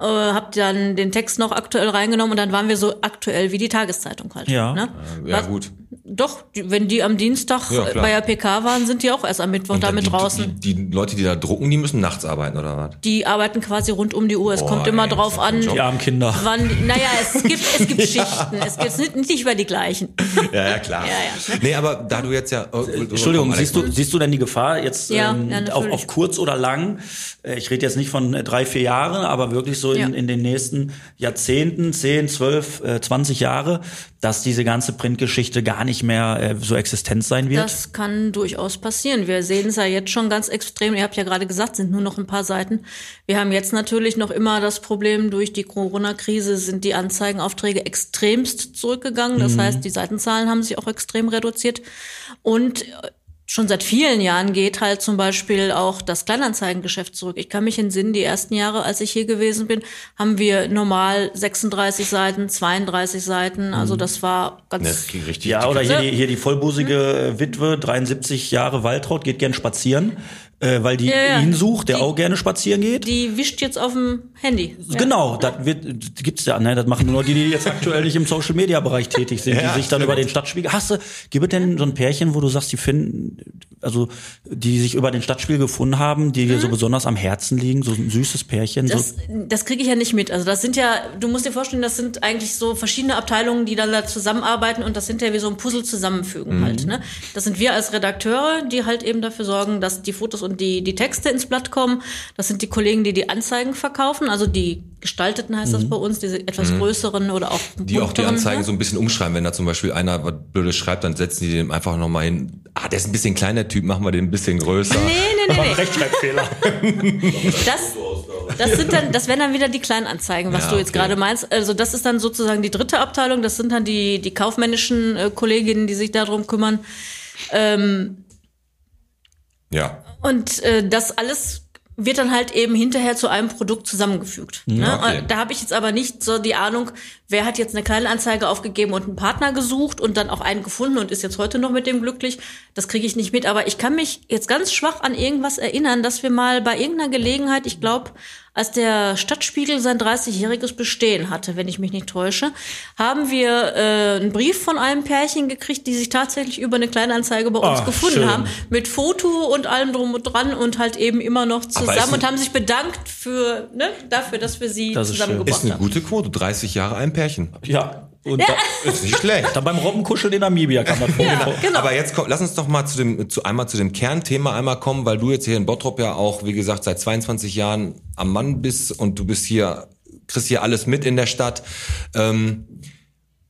äh, habe dann den Text noch aktuell reingenommen und dann waren wir so aktuell wie die Tageszeitung halt. Ja. Ne? Ja, Was- gut. Doch, die, wenn die am Dienstag Ja, bei der PK waren, sind die auch erst am Mittwoch damit die, draußen. Die, die Leute, die da drucken, die müssen nachts arbeiten, oder was? Die arbeiten quasi rund um die Uhr. Es Boah, kommt immer ey, drauf an. Die armen Kinder. wann. Naja, es gibt, es gibt Schichten. Es gibt nicht, nicht über die gleichen. Ja, ja, klar. Ja, ja. Nee, aber da du jetzt ja... Oh, Entschuldigung, komm, siehst du, siehst du denn die Gefahr jetzt Ja, ähm, ja, auf, auf kurz oder lang? Äh, Ich rede jetzt nicht von drei, vier Jahren, aber wirklich so in, Ja. in den nächsten Jahrzehnten, 10, 12, äh, 20 Jahre, dass diese ganze Printgeschichte gar nicht mehr äh, so existent sein wird. Das kann durchaus passieren. Wir sehen es ja jetzt schon ganz extrem. Ihr habt ja gerade gesagt, sind nur noch ein paar Seiten. Wir haben jetzt natürlich noch immer das Problem, durch die Corona-Krise sind die Anzeigenaufträge extremst zurückgegangen. Das heißt, die Seitenzahlen haben sich auch extrem reduziert. Und äh, schon seit vielen Jahren geht halt zum Beispiel auch das Kleinanzeigengeschäft zurück. Ich kann mich entsinnen, die ersten Jahre, als ich hier gewesen bin, haben wir normal 36 Seiten, 32 Seiten. Also Mhm. das war ganz. Das ging richtig. Ja, oder hier die, hier die vollbusige äh, Witwe, 73 Jahre Waltraud, geht gern spazieren, äh, weil die Ja, ja. ihn sucht, der Die- auch gerne spazieren geht. Die wischt jetzt auf dem Handy. Ja. Genau, das wird, gibt's ja, ne, das machen nur die, die jetzt aktuell nicht im Social Media Bereich tätig sind, Ja, die sich dann über den Stadtspiegel. Hast du, gibt es denn so ein Pärchen, wo du sagst, die finden, also, die sich über den Stadtspiegel gefunden haben, die dir so besonders am Herzen liegen, so ein süßes Pärchen, Mhm. Das, so. das kriege ich ja nicht mit. Also das sind ja, du musst dir vorstellen, das sind eigentlich so verschiedene Abteilungen, die dann da zusammenarbeiten und das sind ja wie so ein Puzzle zusammenfügen Mhm. halt. Ne? Das sind wir als Redakteure, die halt eben dafür sorgen, dass die Fotos und die, die Texte ins Blatt kommen. Das sind die Kollegen, die die Anzeigen verkaufen, also die Gestalteten heißt das bei uns, diese etwas größeren oder auch Mhm. Die auch die Anzeigen ne? so ein bisschen umschreiben. Wenn da zum Beispiel einer was Blödes schreibt, dann setzen die dem einfach nochmal hin. Ah, der ist ein bisschen kleiner Typ, machen wir den ein bisschen größer. Nee, nee, nee, nee. Rechtschreibfehler. Das, das sind dann, das wären dann wieder die Kleinanzeigen, was Ja, du jetzt okay. gerade meinst. Also das ist dann sozusagen die dritte Abteilung. Das sind dann die, die kaufmännischen äh, Kolleginnen, die sich darum kümmern. Ähm, Ja. Und äh, das alles wird dann halt eben hinterher zu einem Produkt zusammengefügt. Ne? okay. Da habe ich jetzt aber nicht so die Ahnung, wer hat jetzt eine Kleinanzeige aufgegeben und einen Partner gesucht und dann auch einen gefunden und ist jetzt heute noch mit dem glücklich. Das kriege ich nicht mit. Aber ich kann mich jetzt ganz schwach an irgendwas erinnern, dass wir mal bei irgendeiner Gelegenheit, ich glaube, als der Stadtspiegel sein 30-jähriges Bestehen hatte, wenn ich mich nicht täusche, haben wir äh, einen Brief von einem Pärchen gekriegt, die sich tatsächlich über eine Kleinanzeige bei uns Ah, gefunden schön. haben mit Foto und allem drum und dran und halt eben immer noch zusammen und haben sich bedankt für ne, dafür, dass wir sie Das ist zusammengebracht Ist eine haben. gute Quote. 30 Jahre ein Pärchen. Ja. Und da, Ist nicht schlecht. da beim Robbenkuscheln in Namibia kann man vor. Genau. Aber jetzt komm, lass uns doch mal zu dem, zu einmal zu dem Kernthema einmal kommen, weil du jetzt hier in Bottrop ja auch, wie gesagt, seit 22 Jahren am Mann bist und du bist hier, kriegst hier alles mit in der Stadt. Ähm,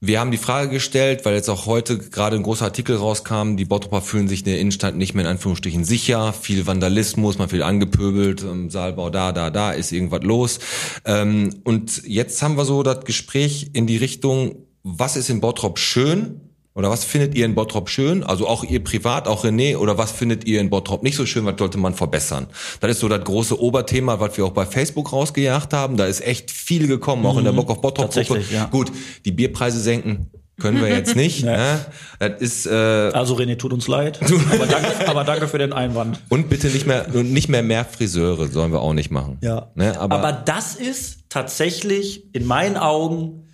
wir haben die Frage gestellt, weil jetzt auch heute gerade ein großer Artikel rauskam, die Bottroper fühlen sich in der Innenstadt nicht mehr in Anführungsstrichen sicher, viel Vandalismus, man viel angepöbelt, im Saalbau da, da, da ist irgendwas los. Ähm, und jetzt haben wir so das Gespräch in die Richtung, was ist in Bottrop schön oder was findet ihr in Bottrop schön? Also auch ihr privat, auch René, oder was findet ihr in Bottrop nicht so schön, was sollte man verbessern? Das ist so das große Oberthema, was wir auch bei Facebook rausgejagt haben. Da ist echt viel gekommen, auch in der Bock auf Bottrop Gruppe. Tatsächlich, ja. Gut, die Bierpreise senken können wir jetzt nicht. ne? Das ist äh, Also René, tut uns leid. Aber danke, aber danke für den Einwand. und bitte nicht mehr und nicht mehr mehr Friseure sollen wir auch nicht machen. Ja. Ne? Aber, Aber, das ist tatsächlich in meinen Augen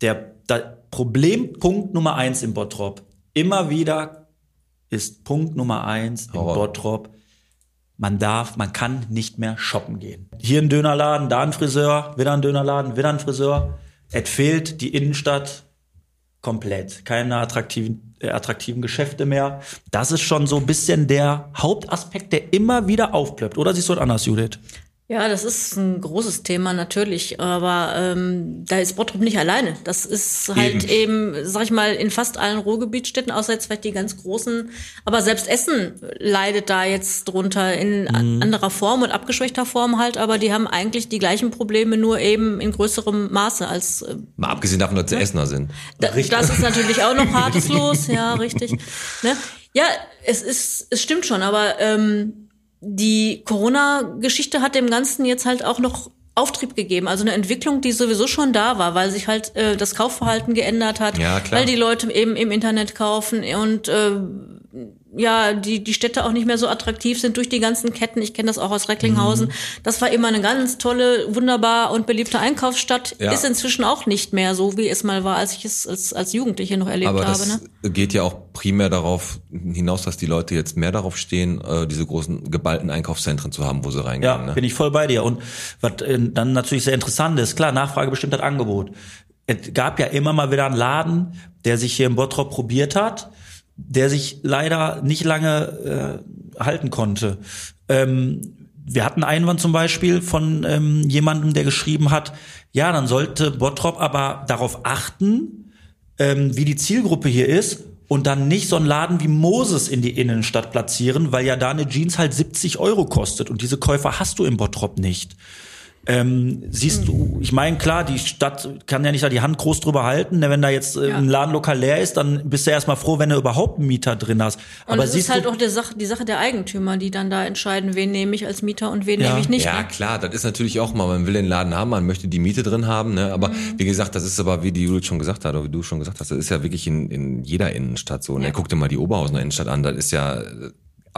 der, der Problempunkt Nummer eins im Bottrop. Immer wieder ist Punkt Nummer eins im Horror. Bottrop. Man darf, man kann nicht mehr shoppen gehen. Hier ein Dönerladen, da ein Friseur, wieder ein Dönerladen, wieder ein Friseur. Es fehlt die Innenstadt komplett. Keine attraktiven, äh, attraktiven Geschäfte mehr. Das ist schon so ein bisschen der Hauptaspekt, der immer wieder aufplöppt. Oder siehst du das anders, Judith? Ja, das ist ein großes Thema natürlich, aber ähm, da ist Bottrop nicht alleine. Das ist halt eben. sag ich mal, in fast allen Ruhrgebietsstädten, außer jetzt vielleicht die ganz großen. Aber selbst Essen leidet da jetzt drunter in a- anderer Form und abgeschwächter Form halt, aber die haben eigentlich die gleichen Probleme, nur eben in größerem Maße als äh, mal abgesehen davon, dass sie Essener sind. da, das ist natürlich auch noch hartes Los, ja, richtig. Ne? Ja, es ist, es stimmt schon, aber ähm, die Corona-Geschichte hat dem Ganzen jetzt halt auch noch Auftrieb gegeben. Also eine Entwicklung, die sowieso schon da war, weil sich halt äh, das Kaufverhalten geändert hat, Ja, weil die Leute eben im Internet kaufen und äh, ja, die, die Städte auch nicht mehr so attraktiv sind durch die ganzen Ketten. Ich kenne das auch aus Recklinghausen. Mhm. Das war immer eine ganz tolle, wunderbar und beliebte Einkaufsstadt. Ja. Ist inzwischen auch nicht mehr so, wie es mal war, als ich es als, als Jugendliche noch erlebt Aber habe. das Ne? geht ja auch primär darauf hinaus, dass die Leute jetzt mehr darauf stehen, äh, diese großen geballten Einkaufszentren zu haben, wo sie reingehen. Ja, ne? bin ich voll bei dir. Und was äh, dann natürlich sehr interessant ist, klar, Nachfrage bestimmt das Angebot. Es gab ja immer mal wieder einen Laden, der sich hier in Bottrop probiert hat, der sich leider nicht lange äh, halten konnte. Ähm, wir hatten Einwand zum Beispiel von ähm, jemandem, der geschrieben hat, ja, dann sollte Bottrop aber darauf achten, ähm, wie die Zielgruppe hier ist und dann nicht so einen Laden wie Moses in die Innenstadt platzieren, weil ja da eine Jeans halt 70 Euro kostet und diese Käufer hast du im Bottrop nicht. Ähm, siehst du, ich meine, klar, die Stadt kann ja nicht da die Hand groß drüber halten. ne? Wenn da jetzt äh, Ja. ein Ladenlokal leer ist, dann bist du erstmal froh, wenn du überhaupt einen Mieter drin hast. Und Aber es ist halt du, auch die Sache, die Sache der Eigentümer, die dann da entscheiden, wen nehme ich als Mieter und wen Ja. nehme ich nicht. Ja, ne? klar, das ist natürlich auch mal, man will den Laden haben, man möchte die Miete drin haben, ne? aber wie gesagt, das ist aber, wie die Judith schon gesagt hat, oder wie du schon gesagt hast, das ist ja wirklich in, in jeder Innenstadt so. Ne? Ja. Guck dir mal die Oberhausener Innenstadt an, das ist ja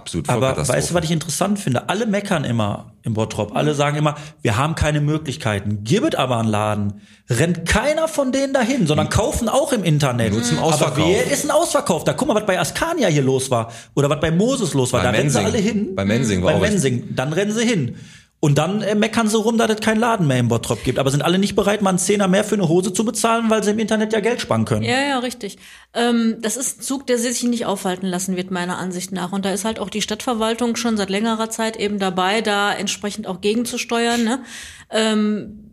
absolut aber weißt du, was ich interessant finde? Alle meckern immer im Bottrop. Alle sagen immer, wir haben keine Möglichkeiten. Gibt aber einen Laden. Rennt keiner von denen dahin, sondern kaufen auch im Internet. Nur zum aber Ausverkauf. wer ist ein Ausverkauf? Da guck mal, was bei Askania hier los war. Oder was bei Moses los war. Bei da rennen sie Mensing. alle hin. Bei Mensing war Bei. Mensing. Dann rennen sie hin. Und dann äh, meckern sie rum, dass es keinen Laden mehr im Bottrop gibt. Aber sind alle nicht bereit, mal einen Zehner mehr für eine Hose zu bezahlen, weil sie im Internet ja Geld sparen können. Ja, ja, richtig. Ähm, das ist ein Zug, der sich nicht aufhalten lassen wird, meiner Ansicht nach. Und da ist halt auch die Stadtverwaltung schon seit längerer Zeit eben dabei, da entsprechend auch gegenzusteuern. Ne? Ähm,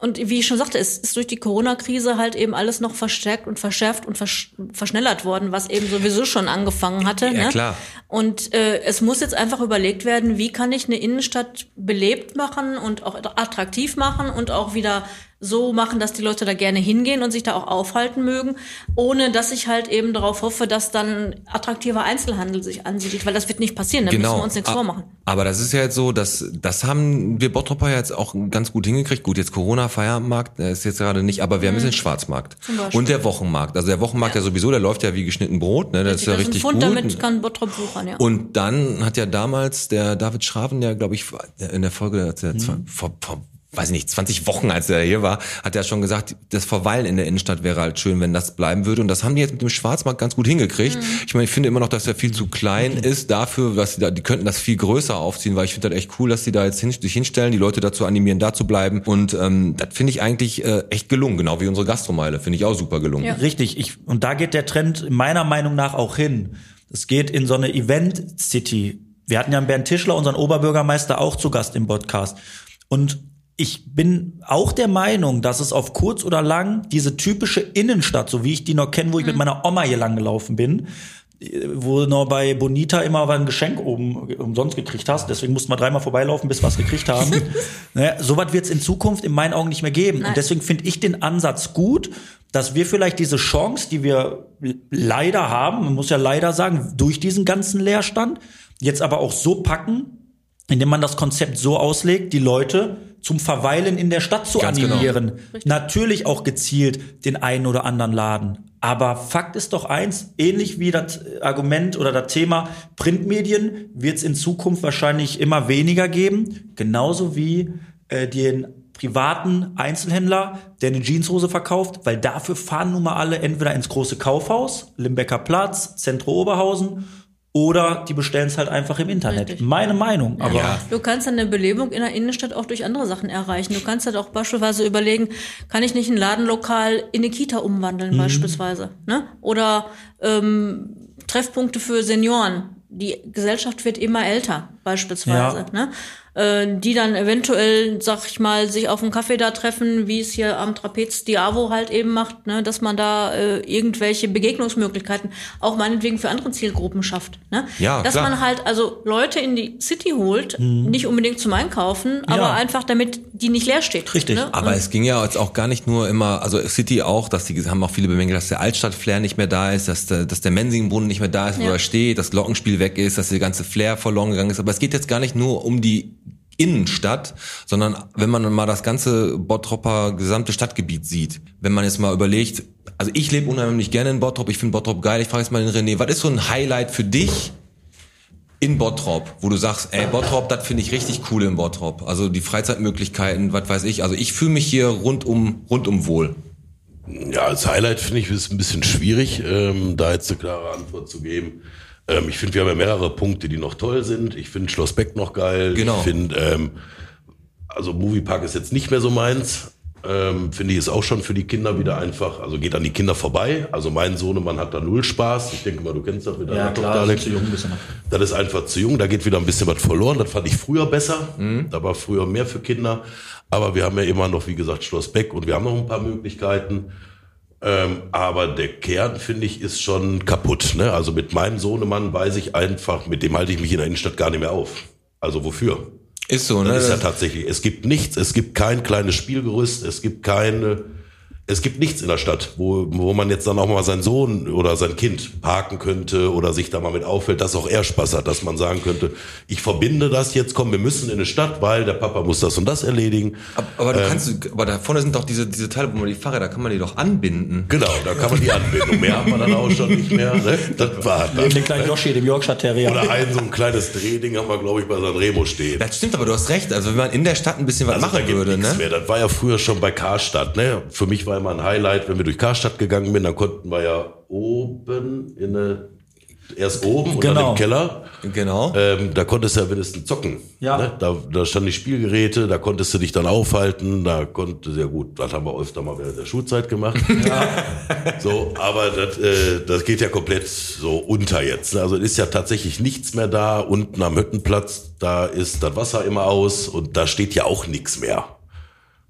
und wie ich schon sagte, es ist durch die Corona-Krise halt eben alles noch verstärkt und verschärft und versch verschnellert worden, was eben sowieso schon angefangen hatte. Ja, ne? klar. Und äh, es muss jetzt einfach überlegt werden, wie kann ich eine Innenstadt belebt machen und auch attraktiv machen und auch wieder so machen, dass die Leute da gerne hingehen und sich da auch aufhalten mögen, ohne dass ich halt eben darauf hoffe, dass dann attraktiver Einzelhandel sich ansiedelt, weil das wird nicht passieren, da müssen wir uns nichts A- vormachen. Aber das ist ja jetzt so, dass das haben wir Bottropper jetzt auch ganz gut hingekriegt. Gut, jetzt Corona, Feierabendmarkt äh, ist jetzt gerade nicht, aber wir haben jetzt den Schwarzmarkt Mhm. Beispiel. und der Wochenmarkt. Also der Wochenmarkt ja, sowieso, der läuft ja wie geschnitten Brot, ne? Das ist ja Das richtig Pfund, gut. damit kann Bottrop wuchern, ja. Und dann hat ja damals der David Schraven ja, glaube ich, in der Folge als er Mhm. zwei- vor, vor weiß ich nicht, 20 Wochen, als er hier war, hat er schon gesagt, das Verweilen in der Innenstadt wäre halt schön, wenn das bleiben würde. Und das haben die jetzt mit dem Schwarzmarkt ganz gut hingekriegt. Mhm. Ich meine, ich finde immer noch, dass er viel zu klein ist dafür, dass sie da, die könnten das viel größer aufziehen, weil ich finde das echt cool, dass sie da jetzt hin, sich hinstellen, die Leute dazu animieren, da zu bleiben. Und ähm, das finde ich eigentlich äh, echt gelungen, genau wie unsere Gastromeile, finde ich auch super gelungen. Ja. Richtig, ich, und da geht der Trend meiner Meinung nach auch hin. Es geht in so eine Event-City. Wir hatten ja einen Bernd Tischler, unseren Oberbürgermeister, auch zu Gast im Podcast. Und ich bin auch der Meinung, dass es auf kurz oder lang diese typische Innenstadt, so wie ich die noch kenne, wo ich mit meiner Oma hier lang gelaufen bin, äh, wo du noch bei Bonita immer ein Geschenk oben umsonst gekriegt hast. Deswegen mussten wir dreimal vorbeilaufen, bis wir was gekriegt haben. naja, Sowas wird es in Zukunft in meinen Augen nicht mehr geben. Und deswegen finde ich den Ansatz gut, dass wir vielleicht diese Chance, die wir leider haben, man muss ja leider sagen, durch diesen ganzen Leerstand, jetzt aber auch so packen, indem man das Konzept so auslegt, die Leute zum Verweilen in der Stadt zu Ganz genau. animieren. Natürlich auch gezielt den einen oder anderen Laden. Aber Fakt ist doch eins, ähnlich wie das Argument oder das Thema Printmedien wird es in Zukunft wahrscheinlich immer weniger geben. Genauso wie äh, den privaten Einzelhändler, der eine Jeanshose verkauft, weil dafür fahren nun mal alle entweder ins große Kaufhaus, Limbecker Platz, Zentro Oberhausen, oder die bestellen es halt einfach im Internet. Richtig. Meine Meinung. Aber Ja. Du kannst dann eine Belebung in der Innenstadt auch durch andere Sachen erreichen. Du kannst halt auch beispielsweise überlegen, kann ich nicht ein Ladenlokal in eine Kita umwandeln beispielsweise, ne? Oder ähm, Treffpunkte für Senioren. Die Gesellschaft wird immer älter beispielsweise, Ja. ne? Äh, die dann eventuell, sag ich mal, sich auf einen Kaffee da treffen, wie es hier am Trapez Diavo halt eben macht, ne? Dass man da äh, irgendwelche Begegnungsmöglichkeiten auch meinetwegen für andere Zielgruppen schafft, ne? Ja, Dass klar. man halt also Leute in die City holt, nicht unbedingt zum Einkaufen, aber einfach damit die nicht leer steht. Richtig. Ne? Aber Und- es ging ja jetzt auch gar nicht nur immer, also City auch, dass die haben auch viele bemängelt, dass der Altstadt-Flair nicht mehr da ist, dass der, dass der Mensingbrunnen nicht mehr da ist, wo Ja. er steht, das Glockenspiel weg ist, dass der ganze Flair verloren gegangen ist. Aber es geht jetzt gar nicht nur um die Innenstadt, sondern wenn man mal das ganze Bottropper gesamte Stadtgebiet sieht, wenn man jetzt mal überlegt, also ich lebe unheimlich gerne in Bottrop, ich finde Bottrop geil, ich frage jetzt mal den René, was ist so ein Highlight für dich in Bottrop, wo du sagst, ey, Bottrop, das finde ich richtig cool in Bottrop. Also die Freizeitmöglichkeiten, was weiß ich. Also ich fühle mich hier rundum, rundum wohl. Ja, als Highlight finde ich es ein bisschen schwierig, ähm, da jetzt eine klare Antwort zu geben. Ähm, ich finde, wir haben ja mehrere Punkte, die noch toll sind. Ich finde Schloss Beck noch geil. Genau. Ich finde, ähm, also Moviepark ist jetzt nicht mehr so meins. Ähm, finde ich ist auch schon für die Kinder wieder einfach, also geht an die Kinder vorbei. Also mein Sohnemann hat da null Spaß. Ich denke mal, du kennst das mit deiner ja, Tochter, klar, das Alex. ist zu jung ein bisschen. Das ist einfach zu jung, da geht wieder ein bisschen was verloren. Das fand ich früher besser. Da war früher mehr für Kinder. Aber wir haben ja immer noch, wie gesagt, Schloss Beck und wir haben noch ein paar Möglichkeiten. Ähm, aber der Kern, finde ich, ist schon kaputt. Ne? Also mit meinem Sohnemann weiß ich einfach, mit dem halte ich mich in der Innenstadt gar nicht mehr auf. Also wofür? Ist so, ne? Das ist ja tatsächlich. Es gibt nichts, es gibt kein kleines Spielgerüst, es gibt keine, es gibt nichts in der Stadt, wo, wo man jetzt dann auch mal seinen Sohn oder sein Kind parken könnte oder sich da mal mit auffällt, dass auch er Spaß hat, dass man sagen könnte, ich verbinde das jetzt, komm, wir müssen in eine Stadt, weil der Papa muss das und das erledigen. Aber, aber du kannst, aber da vorne sind doch diese, diese Teile, wo man die Fahrräder, da kann man die doch anbinden. Genau, da kann man die Anbindung. Mehr hat man dann auch schon nicht mehr. Ne? Das war Neben dann. den kleinen Yoshi, dem Yorkshire Terrier. Oder ein so ein kleines Drehding haben wir, glaube ich, bei Sanremo stehen. Das stimmt, aber du hast recht. Also wenn man in der Stadt ein bisschen was Also, da machen gibt würde, ne? Mehr. Das war ja früher schon bei Karstadt. Ne? Für mich war immer ein Highlight, wenn wir durch Karstadt gegangen sind, dann konnten wir ja oben in eine, erst oben und dann Genau. im Keller. Genau. Ähm, da konntest du ja wenigstens zocken. Ja. Ne? Da, da standen die Spielgeräte, da konntest du dich dann aufhalten, da konnte sehr gut, das haben wir öfter mal während der Schulzeit gemacht. So, aber das, äh, das geht ja komplett so unter jetzt. ne? Also es ist ja tatsächlich nichts mehr da. Unten am Hüttenplatz, da ist das Wasser immer aus und da steht ja auch nichts mehr.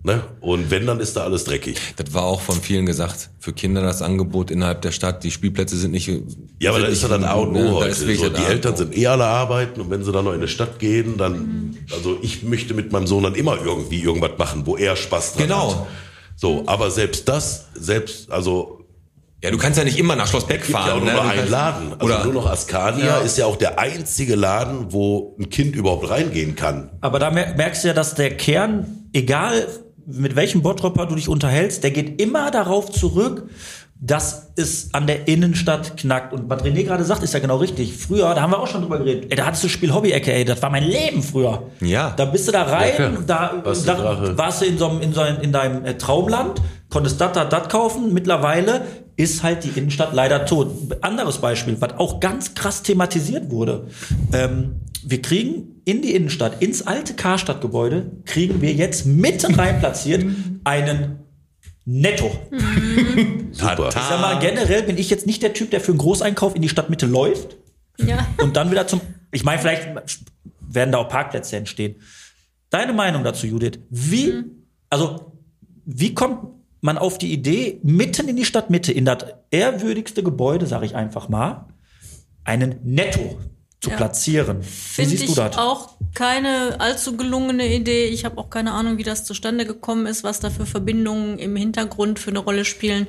Ne? Und wenn, dann ist da alles dreckig. Das war auch von vielen gesagt. Für Kinder das Angebot innerhalb der Stadt. Die Spielplätze sind nicht. Ja, aber da ist ja dann A und? O heute. So, das die A Eltern sind eh alle arbeiten und wenn sie dann noch in eine Stadt gehen, dann, also ich möchte mit meinem Sohn dann immer irgendwie irgendwas machen, wo er Spaß dran Genau. hat. So, aber selbst das, selbst, also Ja, du kannst ja nicht immer nach Schloss Beck gibt ja auch fahren. nur ne? noch einen Laden. Also oder nur noch Ascania Ja. ist ja auch der einzige Laden, wo ein Kind überhaupt reingehen kann. Aber da mer- merkst du ja, dass der Kern, egal mit welchem Bottropper du dich unterhältst, der geht immer darauf zurück, dass es an der Innenstadt knackt. Und was René gerade sagt, ist ja genau richtig. Früher, da haben wir auch schon drüber geredet, ey, da hattest du Spiel Hobby-Ecke, ey, das war mein Leben früher. Ja. Da bist du da rein, klar. da, Was da warst du in, so einem, in, so einem, in deinem äh, Traumland, konntest dat, dat, dat kaufen. Mittlerweile ist halt die Innenstadt leider tot. Anderes Beispiel, was auch ganz krass thematisiert wurde. Ähm, wir kriegen in die Innenstadt, ins alte Karstadtgebäude, kriegen wir jetzt mitten rein platziert einen Netto. Super. Ich sag mal, generell bin ich jetzt nicht der Typ, der für einen Großeinkauf in die Stadtmitte läuft Ja. und dann wieder zum. Ich meine, vielleicht werden da auch Parkplätze entstehen. Deine Meinung dazu, Judith? Wie, also, wie kommt man auf die Idee, mitten in die Stadtmitte, in das ehrwürdigste Gebäude, sage ich einfach mal, einen Netto zu Ja. platzieren? Wie Finde siehst ich du das? auch keine allzu gelungene Idee. Ich habe auch keine Ahnung, wie das zustande gekommen ist, was da für Verbindungen im Hintergrund für eine Rolle spielen.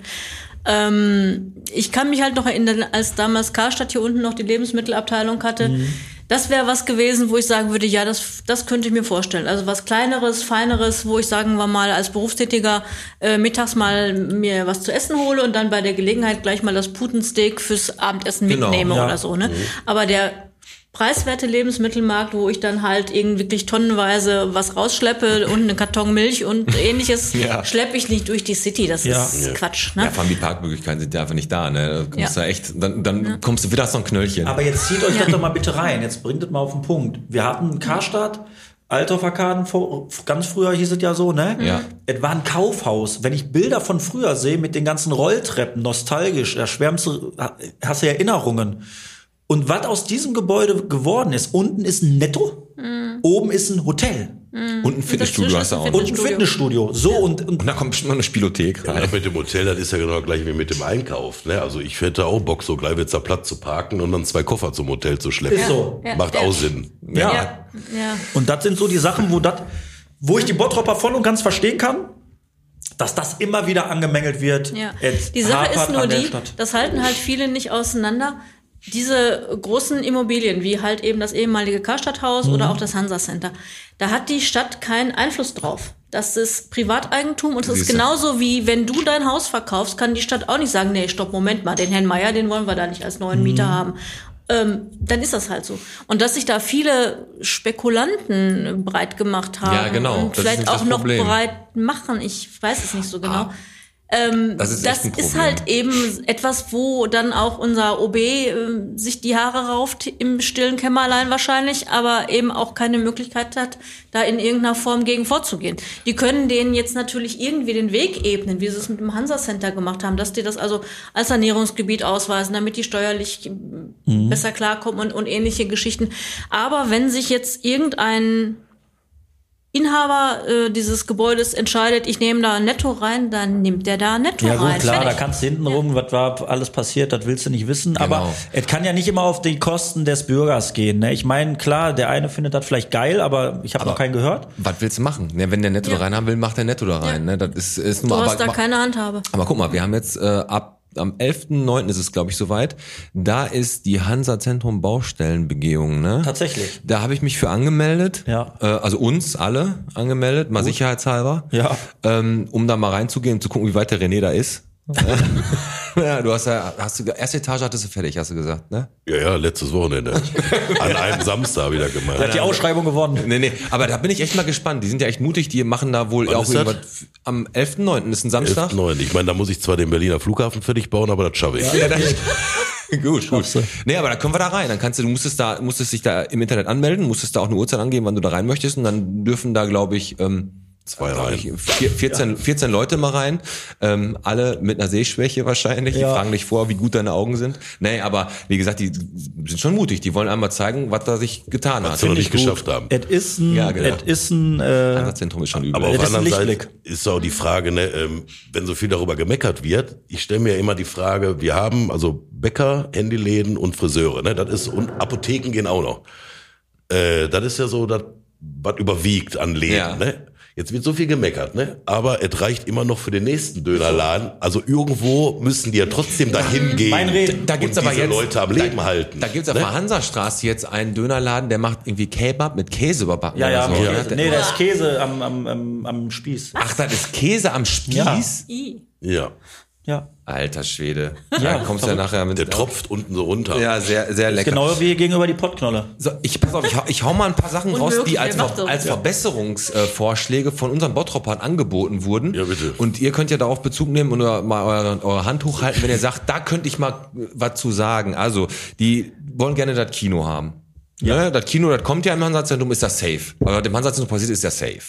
Ähm, ich kann mich halt noch erinnern, als damals Karstadt hier unten noch die Lebensmittelabteilung hatte. Mhm. Das wäre was gewesen, wo ich sagen würde, ja, das, das könnte ich mir vorstellen. Also was kleineres, feineres, wo ich sagen wir mal als Berufstätiger äh, mittags mal mir was zu essen hole und dann bei der Gelegenheit gleich mal das Putensteak fürs Abendessen Genau, mitnehme ja. oder so. Ne? Aber der preiswerte Lebensmittelmarkt, wo ich dann halt irgendwie wirklich tonnenweise was rausschleppe und einen Karton Milch und ähnliches, Ja. schleppe ich nicht durch die City. Das Ja. ist Ja. Quatsch. Ne? Ja, vor allem die Parkmöglichkeiten sind ja einfach nicht da, ne? Da kommst Ja. du echt, dann, dann kommst du wieder so ein Knöllchen. Aber jetzt zieht euch Ja. das doch mal bitte rein. Jetzt bringt es mal auf den Punkt. Wir hatten Karstadt, Altdorf-Arkaden, vor- ganz früher hieß es ja so, ne? Ja. Es war ein Kaufhaus. Wenn ich Bilder von früher sehe mit den ganzen Rolltreppen, nostalgisch, da schwärmst du, hast du Erinnerungen. Und was aus diesem Gebäude geworden ist, unten ist ein Netto, oben ist ein Hotel und ein Fitnessstudio hast du auch. Noch. und ein Fitnessstudio. So und, und Und da kommt bestimmt noch eine Spielothek Ja, rein. das mit dem Hotel, das ist ja genau gleich wie mit dem Einkauf. Ne? Also ich hätte auch Bock, so Gleiwitzer Platz zu parken und dann zwei Koffer zum Hotel zu schleppen. Ist so. Ja, Macht ja. auch Sinn. ja. Ja, ja. Und das sind so die Sachen, wo das, wo ich die Bottropper voll und ganz verstehen kann, dass das immer wieder angemängelt wird. Ja. Die Sache ist nur die, Stadt. das halten halt viele nicht auseinander. Diese großen Immobilien, wie halt eben das ehemalige Karstadthaus Mhm. oder auch das Hansa Center, da hat die Stadt keinen Einfluss drauf. Das ist Privateigentum und es ist genauso wie wenn du dein Haus verkaufst, kann die Stadt auch nicht sagen, nee, stopp, Moment mal, den Herrn Meier, den wollen wir da nicht als neuen Mhm. Mieter haben. Ähm, dann ist das halt so. Und dass sich da viele Spekulanten breit gemacht haben Ja, genau. und vielleicht auch noch breit machen, ich weiß es nicht so genau. Ah. Das ist, Das ist halt eben etwas, wo dann auch unser OB äh, sich die Haare rauft im stillen Kämmerlein wahrscheinlich, aber eben auch keine Möglichkeit hat, da in irgendeiner Form gegen vorzugehen. Die können denen jetzt natürlich irgendwie den Weg ebnen, wie sie es mit dem Hansa Center gemacht haben, dass die das also als Sanierungsgebiet ausweisen, damit die steuerlich äh, besser klarkommen und, und ähnliche Geschichten. Aber wenn sich jetzt irgendein Inhaber äh, dieses Gebäudes entscheidet, ich nehme da Netto rein, dann nimmt der da Netto Ja gut, rein. klar, da Fertig. kannst du hinten rum, was war alles passiert, das willst du nicht wissen. Aber Genau. es kann ja nicht immer auf die Kosten des Bürgers gehen. Ne? Ich meine, klar, der eine findet das vielleicht geil, aber ich habe noch keinen gehört. Was willst du machen? Ja, wenn der Netto Ja. da rein haben will, macht der Netto da rein. Ne? Das ist, ist Du nur hast da aber, keine Handhabe. aber guck mal, wir haben jetzt äh, ab am 11.9. ist es, glaube ich, soweit. Da ist die Hansa Zentrum Baustellenbegehung, ne? Tatsächlich. Da habe ich mich für angemeldet. Ja. Äh, also uns alle angemeldet, mal sicherheitshalber. Ja. Ähm, um da mal reinzugehen, zu gucken, wie weit der René da ist. ja, du hast ja, hast du, erste Etage hattest du fertig, hast du gesagt, ne? Ja, ja, letztes Wochenende. An einem Samstag wieder gemacht. Der hat die Ausschreibung gewonnen. Nee, nee, aber da bin ich echt mal gespannt. Die sind ja echt mutig, die machen da wohl Wann auch irgendwas. Am 11.9. ist ein Samstag. 11.9. Ich meine, da muss ich zwar den Berliner Flughafen fertig bauen, aber das schaffe ich. Ja, das, gut, gut. Nee, aber da können wir da rein. Dann kannst du, du musstest da, musstest dich da im Internet anmelden, musstest da auch eine Uhrzeit angeben, wann du da rein möchtest und dann dürfen da, glaube ich, ähm, Zwei rein. ich, vier- 14, 14 Leute mal rein, ähm, alle mit einer Sehschwäche wahrscheinlich. Die Ja. fragen dich vor, wie gut deine Augen sind. Nee, aber wie gesagt, die sind schon mutig. Die wollen einmal zeigen, was da sich getan hat. Was sie noch nicht gut. geschafft haben. Es ist ein, Ja, genau. ist ein, äh, Das Zentrum ist schon übel. Aber auf der ist ein anderen Seite Lichtblick. ist auch die Frage, ne, ähm, wenn so viel darüber gemeckert wird, ich stelle mir ja immer die Frage, wir haben also Bäcker, Handyläden und Friseure, ne? Das ist, und Apotheken gehen auch noch. Äh, das ist ja so, das, was überwiegt an Läden, Ja. ne? Jetzt wird so viel gemeckert, ne? Aber es reicht immer noch für den nächsten Dönerladen. Also irgendwo müssen die ja trotzdem dahin gehen. Mein Reden. Da gibt's und aber diese jetzt Leute am Leben halten. Da gibt's auf ne? der Hansastraße jetzt einen Dönerladen, der macht irgendwie Kebab mit Käse überbacken. ja, ja, so. ja. Der- nee, da ist Käse am, am, am, am Spieß. Ach, das ist Käse am Spieß? I. Ja. Ja. Alter Schwede. Ja, da kommst du ja nachher mit. Der tropft unten so runter. Ja, sehr, sehr lecker. Genau wie gegenüber die Pottknolle. So, ich pass auf, ich hau, ich hau mal ein paar Sachen raus, die als, als Verbesserungsvorschläge von unseren Bottropern angeboten wurden. Ja, bitte. Und ihr könnt ja darauf Bezug nehmen und oder mal eure, eure Hand hochhalten, wenn ihr sagt, da könnte ich mal was zu sagen. Also, die wollen gerne das Kino haben. Ja. Ne? Das Kino, das kommt ja im Hansa-Zentrum, ist das safe. Aber was im Hansa-Zentrum passiert, ist ja safe.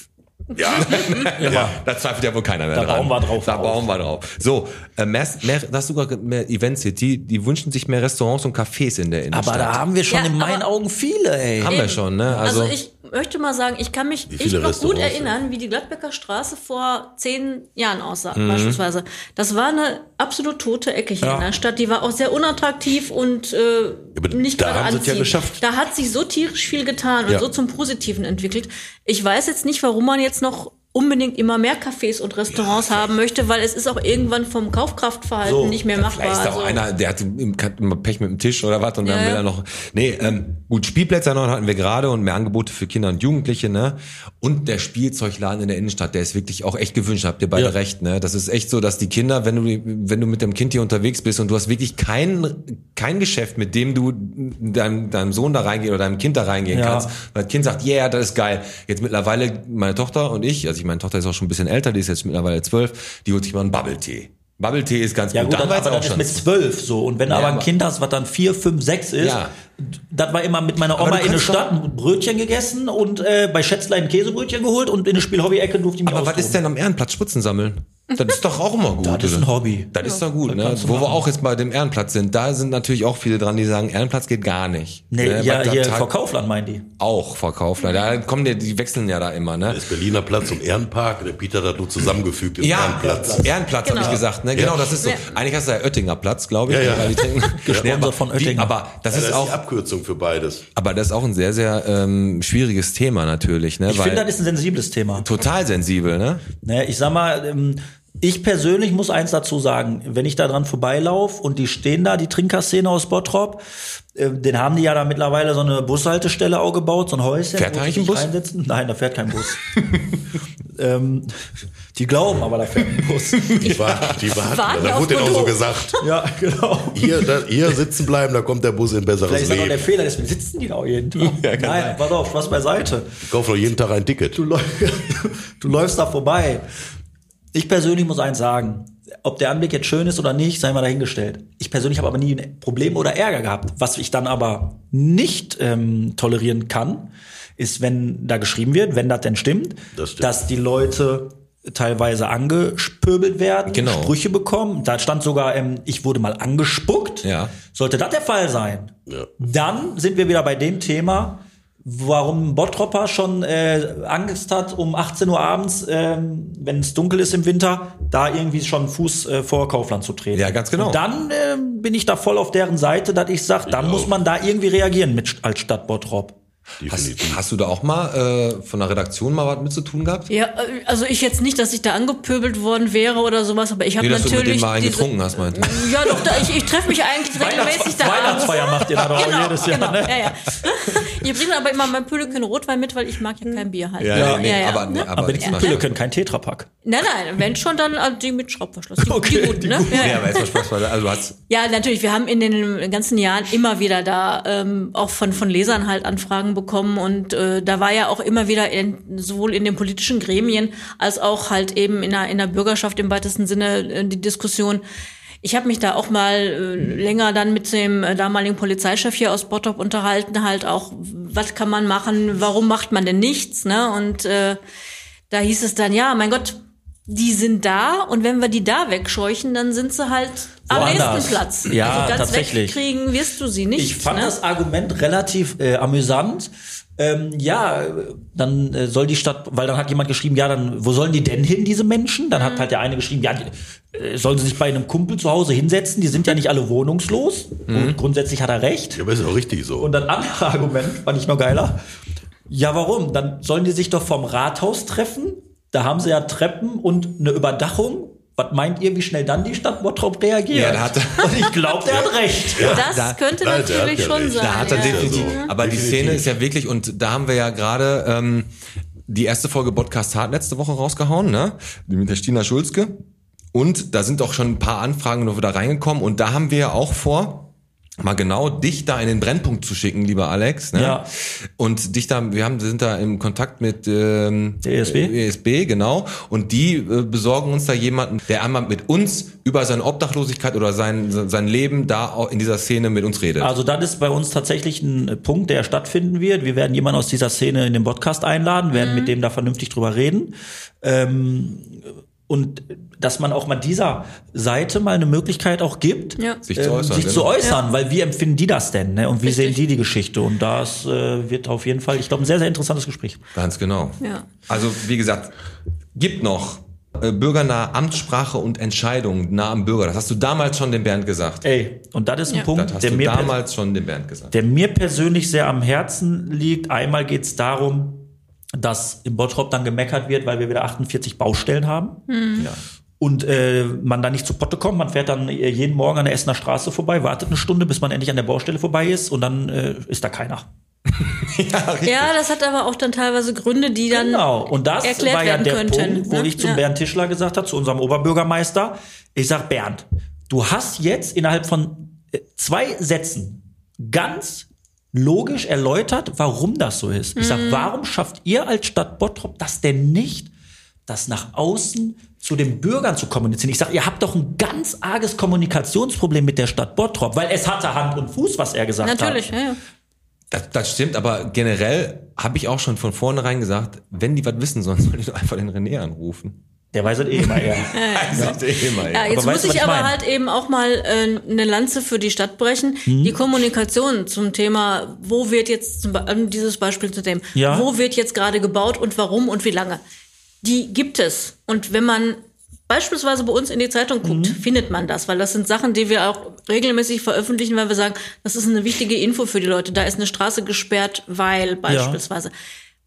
Ja. Ja. Da zweifelt ja wohl keiner mehr Da dran. bauen wir drauf Da bauen wir drauf. So, äh, mehr, mehr, das hast du gerade mehr Event City, die wünschen sich mehr Restaurants und Cafés in der Innenstadt. Aber da haben wir schon Ja, in meinen Augen viele, ey. haben wir schon, ne? Also, Also, ich möchte mal sagen, ich kann mich viele noch gut erinnern, wie die Gladbecker Straße vor zehn Jahren aussah, Mhm. beispielsweise. Das war eine absolut tote Ecke hier Ja. in der Stadt. Die war auch sehr unattraktiv und äh, aber nicht da gerade es ja anziehend. geschafft. Da hat sich so tierisch viel getan und Ja. so zum Positiven entwickelt. Ich weiß jetzt nicht, warum man jetzt noch unbedingt immer mehr Cafés und Restaurants haben möchte, weil es ist auch irgendwann vom Kaufkraftverhalten So, nicht mehr machbar. Vielleicht ist da auch Also- einer, der hat im- hat immer Pech mit dem Tisch oder was und dann Ja, will ja. er noch. Nee, ähm, gut, Spielplätze noch hatten wir gerade und mehr Angebote für Kinder und Jugendliche, ne? Und der Spielzeugladen in der Innenstadt, der ist wirklich auch echt gewünscht, habt ihr beide Ja. recht, ne? Das ist echt so, dass die Kinder, wenn du, wenn du mit dem Kind hier unterwegs bist und du hast wirklich kein, kein Geschäft, mit dem du deinem, deinem Sohn da reingehen oder deinem Kind da reingehen Ja. kannst, weil das Kind sagt, yeah, das ist geil. Jetzt mittlerweile meine Tochter und ich, also ich meine Tochter ist auch schon ein bisschen älter, die ist jetzt mittlerweile zwölf, die holt sich mal einen Bubble-Tee. Bubble-Tee ist ganz Ja gut. gut, Da aber das ist mit zwölf so. Und wenn du Ja, aber ein aber- Kind hast, was dann vier, fünf, sechs ist, Ja. das war immer mit meiner Oma in der Stadt ein Brötchen gegessen und äh, bei Schätzlein ein Käsebrötchen geholt und in der Spielhobby-Ecke durfte ich mich Aber was ist denn am Ehrenplatz Spritzen sammeln? Das ist doch auch immer gut. Das ist ein Hobby. Das ist doch gut, das ne? Wo wir machen. auch jetzt bei dem Ehrenplatz sind, da sind natürlich auch viele dran, die sagen, Ehrenplatz geht gar nicht. Nee, ne? ja, hier Tag- vor Kaufland meinen die. Auch verkauft. Da kommen die, die wechseln ja da immer, ne? Das Berliner Platz und Ehrenpark, der Peter hat nur zusammengefügt im Ja, Ehrenplatz. Ehrenplatz, habe ich Genau. gesagt. Ne? Genau, Ja. das ist so. Ja. Eigentlich hast du ja Oettinger Platz, glaube ich. Ja, ja. die trinken- Gesponsert aber von Oettinger. Aber das Das ist ist auch, die Abkürzung für beides. aber das ist auch ein sehr, sehr ähm, schwieriges Thema natürlich, ne? Ich finde, das ist ein sensibles Thema. total sensibel, ne? Ne, ich sag mal, ähm, ich persönlich muss eins dazu sagen, wenn ich da dran vorbeilaufe und die stehen da, die Trinkerszene aus Bottrop, äh, den haben die ja da mittlerweile so eine Bushaltestelle auch gebaut, so ein Häuschen. Fährt wo da eigentlich ein Bus? Reinsetzen. Nein, da fährt kein Bus. ähm, die glauben aber, da fährt ein Bus. Die warten, die warten. Warten da wurde denen auch so gesagt. ja, genau. Hier, da, hier sitzen bleiben, da kommt der Bus in besseres Vielleicht ist das auch der Leben. Fehler, deswegen sitzen die da auch jeden Tag. Nein, pass auf, was beiseite. Ich kaufe doch jeden Tag ein Ticket. du, läu- du läufst da vorbei. Ich persönlich muss eins sagen. Ob der Anblick jetzt schön ist oder nicht, sei mal dahingestellt. Ich persönlich habe aber nie ein Problem oder Ärger gehabt. Was ich dann aber nicht ähm, tolerieren kann, ist, wenn da geschrieben wird, wenn das denn stimmt, Das stimmt. dass die Leute teilweise angespöbelt werden, Genau. Sprüche bekommen. Da stand sogar, ähm, ich wurde mal angespuckt. Ja. Sollte das der Fall sein, Ja. dann sind wir wieder bei dem Thema, warum Bottropper schon äh, Angst hat, um 18 Uhr abends, ähm, wenn es dunkel ist im Winter, da irgendwie schon Fuß äh, vor Kaufland zu treten. Ja, ganz genau. Und dann äh, bin ich da voll auf deren Seite, dass ich sage, dann muss man da irgendwie reagieren mit, als Stadt Bottrop. Hast, hast du da auch mal äh, von der Redaktion mal was mit zu tun gehabt? Ja, äh, also ich jetzt nicht, dass ich da angepöbelt worden wäre oder sowas, aber ich habe Nee, dass du natürlich. mit denen mal einen diese- getrunken hast, meinte ich. Ja, doch, da, ich, ich treffe mich eigentlich regelmäßig da abends. Weihnachtsfeier macht ihr da doch Genau, jedes Jahr. genau, Ne? ja, ja. Ich bringe aber immer mein Püleken Rotwein mit, weil ich mag ja kein Bier halt. Ja, nee, ja, ja. aber, nee, ne? aber, Aber wenigstens ja. Pille können kein Tetrapack. Nein, nein, wenn schon, dann äh, die mit Schraubverschluss. Die, Okay, die guten, die ne? guten. Ja, ja. aber jetzt mal Spaß beiseite. Also hast Ja, natürlich. Wir haben in den ganzen Jahren immer wieder da ähm, auch von von Lesern halt Anfragen bekommen und äh, da war ja auch immer wieder in, sowohl in den politischen Gremien als auch halt eben in der in der Bürgerschaft im weitesten Sinne äh, die Diskussion. Ich habe mich da auch mal äh, länger dann mit dem äh, damaligen Polizeichef hier aus Bottrop unterhalten, halt auch, was kann man machen, warum macht man denn nichts, ne? Und äh, da hieß es dann, ja, mein Gott, die sind da und wenn wir die da wegscheuchen, dann sind sie halt am nächsten Platz. Ja, also ganz tatsächlich. wegkriegen wirst du sie nicht. Ich fand ne? das Argument relativ äh, amüsant. Ähm, ja, dann äh, soll die Stadt, weil dann hat jemand geschrieben, ja, dann, wo sollen die denn hin, diese Menschen? Dann Mhm. hat halt der eine geschrieben, ja, die, sollen sie sich bei einem Kumpel zu Hause hinsetzen, die sind ja nicht alle wohnungslos. Und grundsätzlich hat er recht. Ja, aber ist auch richtig so. Und dann andere Argument, fand ich noch geiler. Ja, warum? Dann sollen die sich doch vom Rathaus treffen. Da haben sie ja Treppen und eine Überdachung. Was meint ihr, wie schnell dann die Stadt Bottrop reagiert? Ja, da hat er- und ich glaube, der hat recht. das da- könnte da- natürlich ja schon recht. sein. Da hat er ja. definitiv. so. Aber die Definitiv. Szene ist ja wirklich, und da haben wir ja gerade ähm, die erste Folge Podcast Hart letzte Woche rausgehauen, ne? Die mit der Stina Schulzke. Und da sind auch schon ein paar Anfragen noch wieder reingekommen. Und da haben wir ja auch vor, mal genau dich da in den Brennpunkt zu schicken, lieber Alex. Ne? Ja. Und dich da, wir haben, sind da im Kontakt mit ähm, Der ESB? ESB, genau. Und die äh, besorgen uns da jemanden, der einmal mit uns über seine Obdachlosigkeit oder sein, sein Leben da in dieser Szene mit uns redet. Also das ist bei uns tatsächlich ein äh, Punkt, der stattfinden wird. Wir werden jemanden aus dieser Szene in den Podcast einladen, werden mit dem da vernünftig drüber reden. Ähm, und dass man auch mal dieser Seite mal eine Möglichkeit auch gibt, Ja. Sich zu äußern, sich genau. zu äußern, weil wie empfinden die das denn, ne? Und wie Richtig. sehen die die Geschichte? Und das äh, wird auf jeden Fall, ich glaube, ein sehr sehr interessantes Gespräch. Ganz genau. Ja. Also wie gesagt, gibt noch äh, bürgernahe Amtssprache und Entscheidungen nah am Bürger. Das hast du damals schon dem Bernd gesagt. Ey, und das ist ein Ja. Punkt, Das hast der du mir pers- damals schon dem Bernd gesagt. der mir persönlich sehr am Herzen liegt. Einmal geht es darum, dass im Bottrop dann gemeckert wird, weil wir wieder 48 Baustellen haben. Ja. Und äh, man da nicht zu Potte kommt. Man fährt dann äh, jeden Morgen an der Essener Straße vorbei, wartet eine Stunde, bis man endlich an der Baustelle vorbei ist und dann äh, ist da keiner. ja, das hat aber auch dann teilweise Gründe, die dann Genau. Und das erklärt war ja werden der könnten. Punkt, wo ne? ich zum ja. Bernd Tischler gesagt habe, zu unserem Oberbürgermeister, ich sag Bernd, du hast jetzt innerhalb von äh, zwei Sätzen ganz logisch erläutert, warum das so ist. Ich sag, Mhm. warum schafft ihr als Stadt Bottrop das denn nicht, das nach außen zu den Bürgern zu kommunizieren? Ich sag, ihr habt doch ein ganz arges Kommunikationsproblem mit der Stadt Bottrop, weil es hatte Hand und Fuß, was er gesagt Natürlich, hat. ja, ja. Das, das stimmt, aber generell habe ich auch schon von vornherein gesagt, wenn die was wissen sollen, sollen die doch einfach den René anrufen. Der weiß es eh immer eher. Das ist eh immer, Ja, ey. jetzt Aber muss ich ich aber meine? halt eben auch mal äh, eine Lanze für die Stadt brechen. Mhm. Die Kommunikation zum Thema, wo wird jetzt, zum, um dieses Beispiel zu nehmen, Ja. wo wird jetzt gerade gebaut und warum und wie lange, die gibt es. Und wenn man beispielsweise bei uns in die Zeitung guckt, Mhm. findet man das, weil das sind Sachen, die wir auch regelmäßig veröffentlichen, weil wir sagen, das ist eine wichtige Info für die Leute. Da ist eine Straße gesperrt, weil beispielsweise.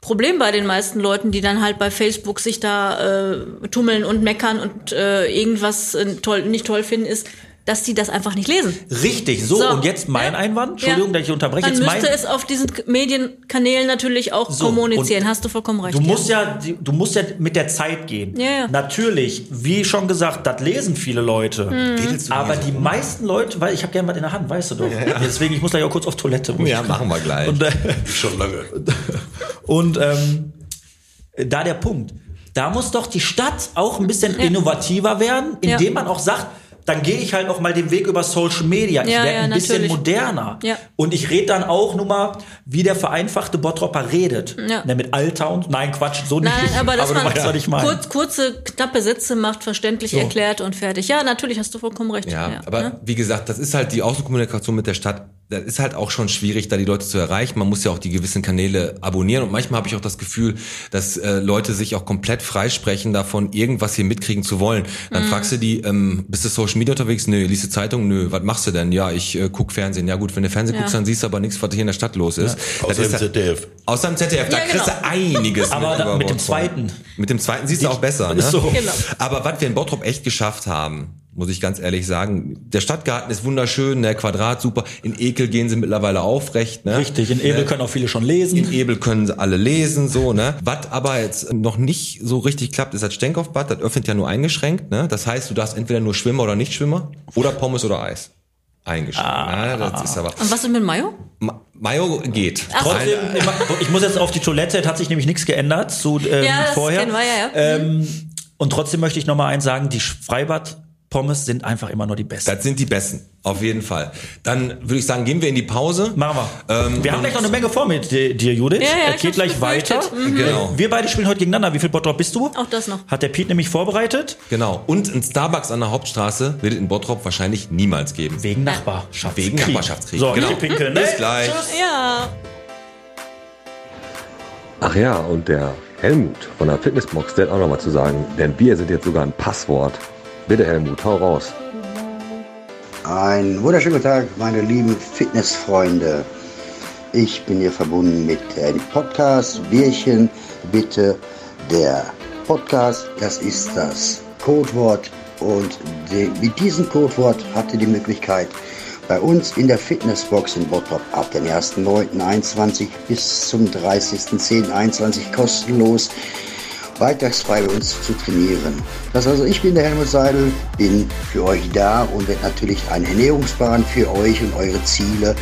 Problem bei den meisten Leuten, die dann halt bei Facebook sich da äh, tummeln und meckern und äh, irgendwas äh, toll, nicht toll finden, ist, dass die das einfach nicht lesen. Richtig, so, So, und jetzt mein ja. Einwand, Entschuldigung, Ja. dass ich unterbreche, Dann jetzt mein, müsste es auf diesen Medienkanälen natürlich auch So, kommunizieren. und Hast du vollkommen recht. Du musst ja, die- du musst ja mit der Zeit gehen. Ja, ja. Natürlich, wie schon gesagt, das lesen viele Leute. Mhm. Aber die meisten Leute, weil ich habe gerne was in der Hand, weißt du doch. Deswegen, ich muss gleich auch kurz auf Toilette. Ja, ich- machen wir gleich. Und, äh, Schon lange. und ähm, da der Punkt. Da muss doch die Stadt auch ein bisschen innovativer werden, Ja. indem man auch sagt, dann gehe ich halt auch mal den Weg über Social Media. Ich Ja, werde ja, ein bisschen natürlich. moderner. Ja. Und ich rede dann auch nur mal, wie der vereinfachte Bottropper redet. Ja. Ne, mit Alter und nein, Quatsch, so nicht. Nein, aber dass du man weißt, was ich meine. kurz, kurze, knappe Sätze macht, verständlich erklärt und fertig. Ja, natürlich hast du vollkommen recht. Ja, ja aber ne? wie gesagt, das ist halt die Außenkommunikation mit der Stadt das ist halt auch schon schwierig, da die Leute zu erreichen. Man muss ja auch die gewissen Kanäle abonnieren und manchmal habe ich auch das Gefühl, dass äh, Leute sich auch komplett freisprechen davon, irgendwas hier mitkriegen zu wollen. Dann fragst du die, ähm, bist du Social Media unterwegs? Nö, liest du Zeitung? Nö, was machst du denn? Ja, ich äh, guck Fernsehen. Ja gut, wenn du Fernsehen Ja. guckst, dann siehst du aber nichts, was hier in der Stadt los ist. Das Außer ist im ZDF. Außer im ZDF, da Ja, kriegst du einiges Aber mit, mit dem zweiten. Mit dem zweiten siehst du auch besser. Ne? Ist so. Genau. Aber was wir in Bottrop echt geschafft haben, muss ich ganz ehrlich sagen, der Stadtgarten ist wunderschön, der Quadrat super. In Ekel gehen sie mittlerweile aufrecht. Ne? Richtig, in Ebel Ne? können auch viele schon lesen. In Ebel können sie alle lesen, so, ne? Was aber jetzt noch nicht so richtig klappt, ist das Stenkopfbad, das öffnet ja nur eingeschränkt, ne? Das heißt, du darfst entweder nur Schwimmer oder Nichtschwimmer oder Pommes oder Eis. Eingeschränkt. Ah. ne? Das ist aber. Und was ist mit Mayo? Ma- Mayo geht. Trotzdem, immer- ich muss jetzt auf die Toilette, es hat sich nämlich nichts geändert zu ähm, Ja, das vorher. kennen wir ja, ja. Ähm, und trotzdem möchte ich noch mal eins sagen, die Freibad-Pommes sind einfach immer nur die besten. Das sind die besten, auf jeden Fall. Dann würde ich sagen, gehen wir in die Pause. Machen wir. Ähm, wir haben gleich noch eine Menge vor mit dir, Judith. Ja, ja, geht gleich weiter. Mhm. Genau. Wir beide spielen heute gegeneinander. Wie viel Bottrop bist du? Auch das noch. Hat der Piet nämlich vorbereitet. Genau. Und ein Starbucks an der Hauptstraße wird es in Bottrop wahrscheinlich niemals geben. Wegen Nachbarschaftskrieg. Wegen Nachbarschaftskrieg, So, genau. pinkeln, ne? Bis gleich. Ja. Ach ja, und der Helmut von der Fitnessbox, der hat auch noch mal zu sagen, denn wir sind jetzt sogar ein Passwort. Bitte Helmut, hau raus. Einen wunderschönen guten Tag, meine lieben Fitnessfreunde. Ich bin hier verbunden mit dem Podcast Bierchen. Bitte der Podcast, das ist das Codewort. Und mit diesem Codewort habt ihr die Möglichkeit, bei uns in der Fitnessbox in Bottrop ab dem 1.9.21 bis zum 30.10.21 kostenlos weitagsfrei bei uns zu trainieren. Das also ich bin der Helmut Seidel, bin für euch da und werde natürlich einen Ernährungsplan für euch und eure Ziele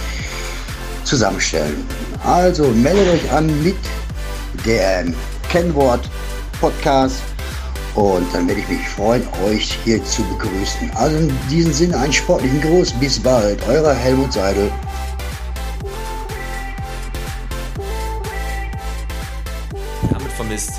zusammenstellen. Also meldet euch an mit dem Kennwort Podcast und dann werde ich mich freuen, euch hier zu begrüßen. Also in diesem Sinne einen sportlichen Gruß. Bis bald. Euer Helmut Seidel. Damit vermisst.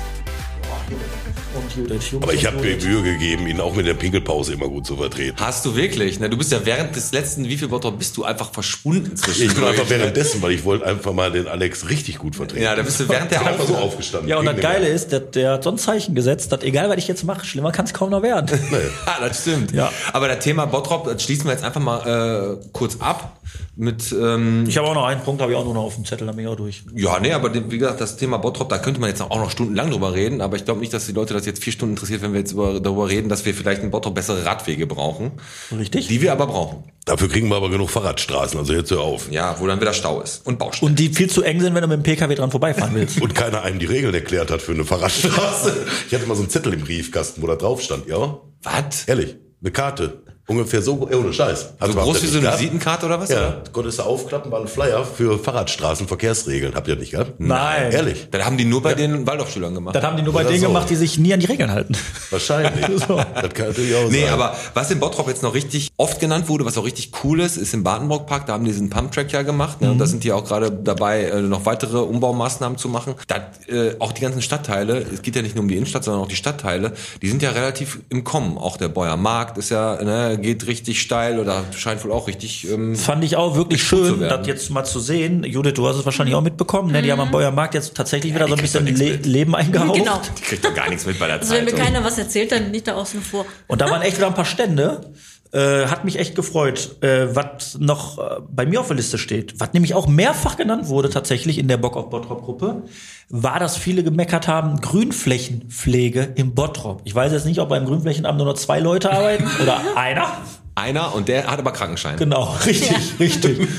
Aber ich habe mir. Mühe gegeben, ihn auch mit der Pinkelpause immer gut zu vertreten. Hast du wirklich? Ne? Du bist ja während des letzten, wie viel Bottrop bist du einfach verschwunden zwischen. Ich bin einfach währenddessen, weil ich wollte einfach mal den Alex richtig gut vertreten. Ja, da bist du während der Ich bin einfach so aufgestanden. Ja, und das Geile ist, der, der hat so ein Zeichen gesetzt, dass egal, was ich jetzt mache, schlimmer kann es kaum noch werden. Ja, das stimmt. Ja. Aber das Thema Bottrop, das schließen wir jetzt einfach mal äh, kurz ab. Mit, ähm, Ich habe auch noch einen Punkt, habe ich auch nur noch auf dem Zettel, dann bin ich auch durch. ja, nee, aber wie gesagt, das Thema Bottrop, da könnte man jetzt auch noch stundenlang drüber reden, aber ich glaube nicht, dass die Leute das jetzt vier Stunden interessiert, wenn wir jetzt über, darüber reden, dass wir vielleicht in Bottrop bessere Radwege brauchen. Richtig? Die wir aber brauchen. Dafür kriegen wir aber genug Fahrradstraßen, also jetzt hör auf. Ja, wo dann wieder Stau ist. Und Baustellen. Und die viel zu eng sind, wenn du mit dem PKW dran vorbeifahren willst. Und keiner einem die Regeln erklärt hat für eine Fahrradstraße. Ich hatte mal so einen Zettel im Briefkasten, wo da drauf stand, ja. Was? Ehrlich, eine Karte. Ungefähr so, ohne Scheiß. So Also groß wie so eine Visitenkarte oder was? Ja, Oder? konntest du aufklappen, war ein Flyer für Fahrradstraßenverkehrsregeln. Habt ihr nicht gehabt? Nein. Ehrlich? Das haben die nur bei den Waldorfschülern gemacht. Das haben die nur bei denen so. gemacht, die sich nie an die Regeln halten. Wahrscheinlich. So. Das kann natürlich auch Nee, sein. aber was in Bottrop jetzt noch richtig oft genannt wurde, was auch richtig cool ist, ist im Badenburg Park, da haben die diesen Pumptrack ja gemacht, ne? und da sind die auch gerade dabei, äh, noch weitere Umbaumaßnahmen zu machen. Da, äh, auch die ganzen Stadtteile, es geht ja nicht nur um die Innenstadt, sondern auch die Stadtteile, die sind ja relativ im Kommen. Auch der Beuer Markt ist ja, ne, geht richtig steil oder scheint wohl auch richtig, ähm, Fand ich auch wirklich schön, das jetzt mal zu sehen. Judith, du hast es wahrscheinlich auch mitbekommen. Ne? Die haben am Bäuermarkt jetzt tatsächlich wieder so ein bisschen Le mit. Leben eingehaucht. Genau. die kriegt doch gar nichts mit bei der Also wenn mir keiner was erzählt, dann liegt da außen vor. Und da waren echt wieder ein paar Stände. Äh, hat mich echt gefreut, äh, was noch äh, bei mir auf der Liste steht. Was nämlich auch mehrfach genannt wurde tatsächlich in der Bock auf Bottrop-Gruppe, war, dass viele gemeckert haben, Grünflächenpflege im Bottrop. Ich weiß jetzt nicht, ob beim Grünflächenamt nur noch zwei Leute arbeiten oder einer. Einer und der hat aber Krankenschein. Genau, richtig, richtig.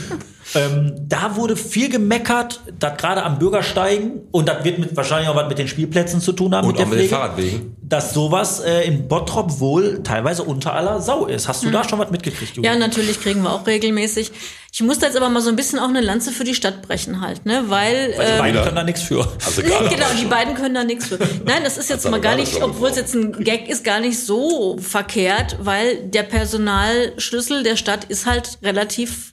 Ähm, da wurde viel gemeckert, dass gerade am Bürgersteigen, und das wird mit, wahrscheinlich auch was mit den Spielplätzen zu tun haben, Und mit der auch mit den Pflege, Fahrradwegen. dass sowas äh, in Bottrop wohl teilweise unter aller Sau ist. Hast du da schon was mitgekriegt, Julia? Ja, natürlich kriegen wir auch regelmäßig. Ich muss da jetzt aber mal so ein bisschen auch eine Lanze für die Stadt brechen halt, ne? Weil, Weil die ähm, beiden können da nichts für. Also genau, die beiden können da nichts für. Nein, das ist jetzt aber mal gar nicht, obwohl es jetzt ein Gag ist, gar nicht so verkehrt, weil der Personalschlüssel der Stadt ist halt relativ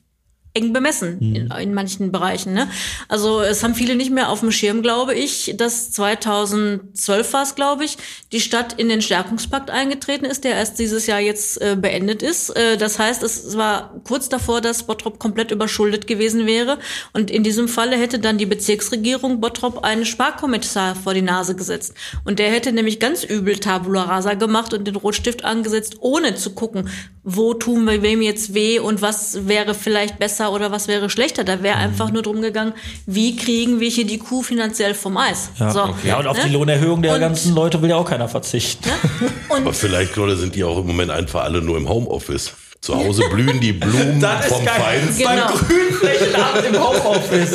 eng bemessen in, in manchen Bereichen. Ne? Also es haben viele nicht mehr auf dem Schirm, glaube ich, dass 2012 war es, glaube ich, die Stadt in den Stärkungspakt eingetreten ist, der erst dieses Jahr jetzt äh, beendet ist. Äh, das heißt, es war kurz davor, dass Bottrop komplett überschuldet gewesen wäre. Und in diesem Falle hätte dann die Bezirksregierung Bottrop einen Sparkommissar vor die Nase gesetzt. Und der hätte nämlich ganz übel Tabula Rasa gemacht und den Rotstift angesetzt, ohne zu gucken, wo tun wir wem jetzt weh und was wäre vielleicht besser oder was wäre schlechter. Da wäre einfach nur drum gegangen, wie kriegen wir hier die Kuh finanziell vom Eis. Ja, so, ja und auf ne? die Lohnerhöhung der Und- ganzen Leute will ja auch keiner verzichten. Ne? Und Aber vielleicht, Leute, sind die auch im Moment einfach alle nur im Homeoffice. Zu Hause blühen die Blumen vom Feinsten. Genau. Beim Grünflächenamt im Homeoffice.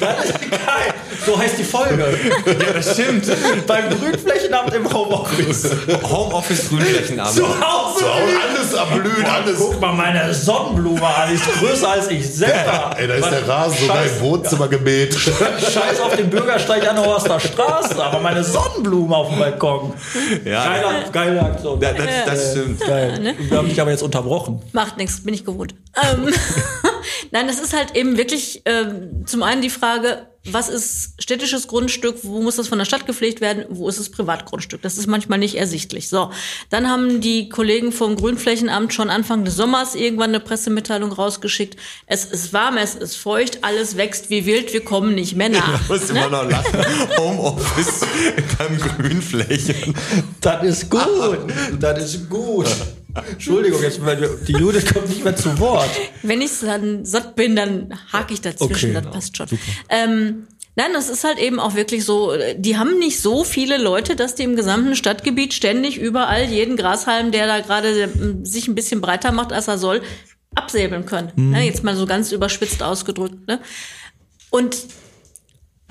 Das ist geil. So heißt die Folge. Ja, das stimmt. Beim Grünflächenamt im Homeoffice. Homeoffice Grünflächenabend. Zu Hause. Zu Hause alles abblühen, alles. Guck mal meine Sonnenblume an, die ist größer als ich selber. Ey, da ist der Rasen sogar im Wohnzimmer gemäht. Scheiß auf den Bürgersteig an der Horster Straße, aber meine Sonnenblume auf dem Balkon. Ja. Geile, geile Aktion. Ja, das, das stimmt. Geil. Wir haben dich aber jetzt unterbrochen. Macht nichts, bin ich gewohnt. Ähm, Nein, das ist halt eben wirklich ähm, zum einen die Frage, was ist städtisches Grundstück, wo muss das von der Stadt gepflegt werden, wo ist es Privatgrundstück? Das ist manchmal nicht ersichtlich. So, dann haben die Kollegen vom Grünflächenamt schon Anfang des Sommers irgendwann eine Pressemitteilung rausgeschickt. Es ist warm, es ist feucht, alles wächst wie wild, wir kommen nicht mehr nach. muss immer Ne? noch lachen. Homeoffice in deinem Grünflächen. Das ist gut. Das ist gut. Entschuldigung, jetzt, weil die Judith kommt nicht mehr zu Wort. Wenn ich dann satt bin, dann hake ich dazwischen, Okay. das passt schon. Ähm, nein, das ist halt eben auch wirklich so, die haben nicht so viele Leute, dass die im gesamten Stadtgebiet ständig überall jeden Grashalm, der da gerade ähm, sich ein bisschen breiter macht, als er soll, absäbeln können. Mhm. Ne, jetzt mal so ganz überspitzt ausgedrückt. Ne? Und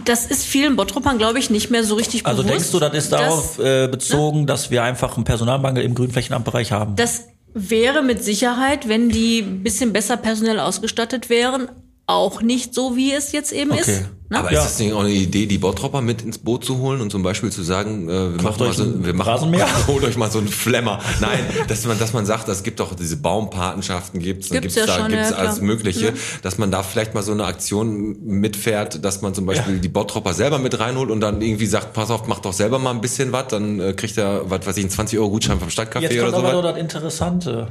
das ist vielen Bottropern, glaube ich, nicht mehr so richtig Also bewusst. denkst du, das ist dass- darauf äh, bezogen, dass wir einfach einen Personalmangel im Grünflächenamtbereich haben? Das wäre mit Sicherheit, wenn die ein bisschen besser personell ausgestattet wären, auch nicht so, wie es jetzt eben Okay. ist. Ne? Aber Ja. ist das nicht auch eine Idee, die Bottropper mit ins Boot zu holen und zum Beispiel zu sagen, äh, wir machen mal euch so, wir machen, Rasenmäher. holt euch mal so einen Flemmer. Nein, dass man, dass man sagt, es gibt doch diese Baumpatenschaften, gibt's, dann Gibt's gibt's ja da, schon, gibt's ja, alles. Mögliche, dass man da vielleicht mal so eine Aktion mitfährt, dass man zum Beispiel die Bottropper selber mit reinholt und dann irgendwie sagt, pass auf, mach doch selber mal ein bisschen was, dann äh, kriegt er, was weiß ich, einen 20 Euro Gutschein vom Stadtcafé Jetzt oder kommt so. aber nur das Interessante.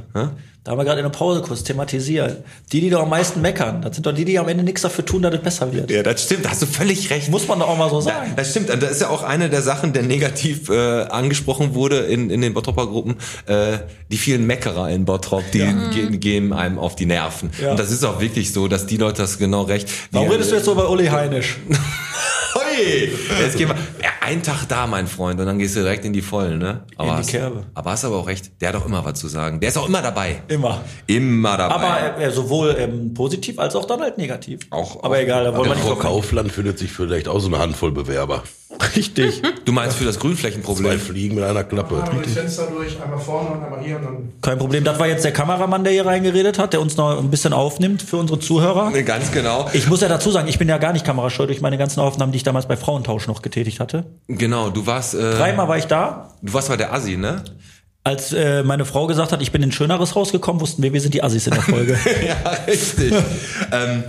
Da haben wir gerade in der Pause kurz thematisiert. Die, die doch am meisten meckern, das sind doch die, die am Ende nichts dafür tun, dass es besser wird. Ja, das stimmt, da hast du völlig recht. Muss man doch auch mal so Ja, sagen. das stimmt. Und das ist ja auch eine der Sachen, der negativ äh, angesprochen wurde in, in den Bottropper Gruppen. Äh, die vielen Meckerer in Bottrop, die ge gehen einem auf die Nerven. Ja. Und das ist auch wirklich so, dass die Leute das genau recht. Warum redest du jetzt so über Uli Heinisch? Hui! Jetzt gehen wir. Ja, ein Tag da, mein Freund, und dann gehst du direkt in die Vollen, ne? Aber die hast, Kerbe. Aber hast aber auch recht. Der hat auch immer was zu sagen. Der ist auch immer dabei. Immer. Immer dabei. Aber äh, sowohl ähm, positiv als auch dann halt negativ. Auch- aber auch- egal, da wollen wir nicht Kaufland findet sich vielleicht auch so eine Handvoll Bewerber. Richtig. du meinst für das Zwei Grünflächenproblem? Fliegen mit einer Klappe. Einmal durchs Fenster durch, einmal vorne und einmal hier und dann. Kein Problem. Das war jetzt der Kameramann, der hier reingeredet hat, der uns noch ein bisschen aufnimmt für unsere Zuhörer. Nee, Ganz genau. Ich muss ja dazu sagen, ich bin ja gar nicht kamerascheu durch meine ganzen Aufnahmen, die ich damals bei Frauentausch noch getätigt hatte. Genau, du warst, äh, Dreimal war ich da. du warst bei der Assi, ne? Als äh, meine Frau gesagt hat, ich bin in ein schöneres Haus gekommen, wussten wir, wir sind die Assis in der Folge. ja, richtig. ähm,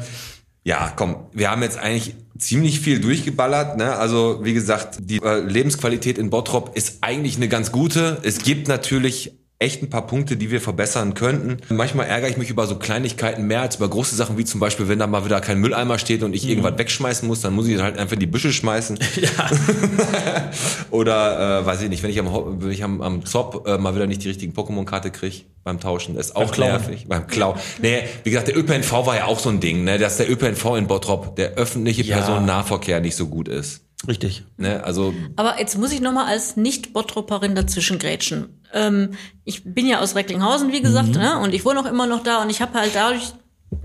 ja, komm, wir haben jetzt eigentlich ziemlich viel durchgeballert. Ne? Also wie gesagt, die äh, Lebensqualität in Bottrop ist eigentlich eine ganz gute. Es gibt natürlich echt ein paar Punkte, die wir verbessern könnten. Manchmal ärgere ich mich über so Kleinigkeiten mehr als über große Sachen, wie zum Beispiel, wenn da mal wieder kein Mülleimer steht und ich irgendwas wegschmeißen muss, dann muss ich halt einfach in die Büsche schmeißen. Oder äh, weiß ich nicht, wenn ich am, wenn ich am, am Zop äh, mal wieder nicht die richtigen Pokémon-Karte kriege beim Tauschen, ist auch Klauen. nervig. Beim Klau. Nee, wie gesagt, der ÖPNV war ja auch so ein Ding, ne, dass der ÖPNV in Bottrop, der öffentliche Ja. Personennahverkehr nicht so gut ist. Richtig. Ne, also Aber jetzt muss ich noch mal als Nicht-Bottropperin dazwischen grätschen. Ähm, ich bin ja aus Recklinghausen, wie gesagt, ne? und ich wohne auch immer noch da und ich habe halt dadurch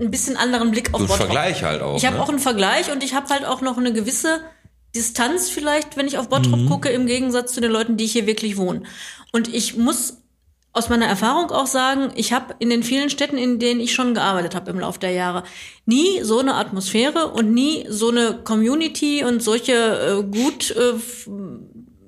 ein bisschen anderen Blick auf so ein Bottrop. Vergleich halt auch. Ich habe ne? auch einen Vergleich und ich habe halt auch noch eine gewisse Distanz vielleicht, wenn ich auf Bottrop gucke, im Gegensatz zu den Leuten, die hier wirklich wohnen. Und ich muss aus meiner Erfahrung auch sagen, ich habe in den vielen Städten, in denen ich schon gearbeitet habe im Laufe der Jahre, nie so eine Atmosphäre und nie so eine Community und solche äh, gut äh,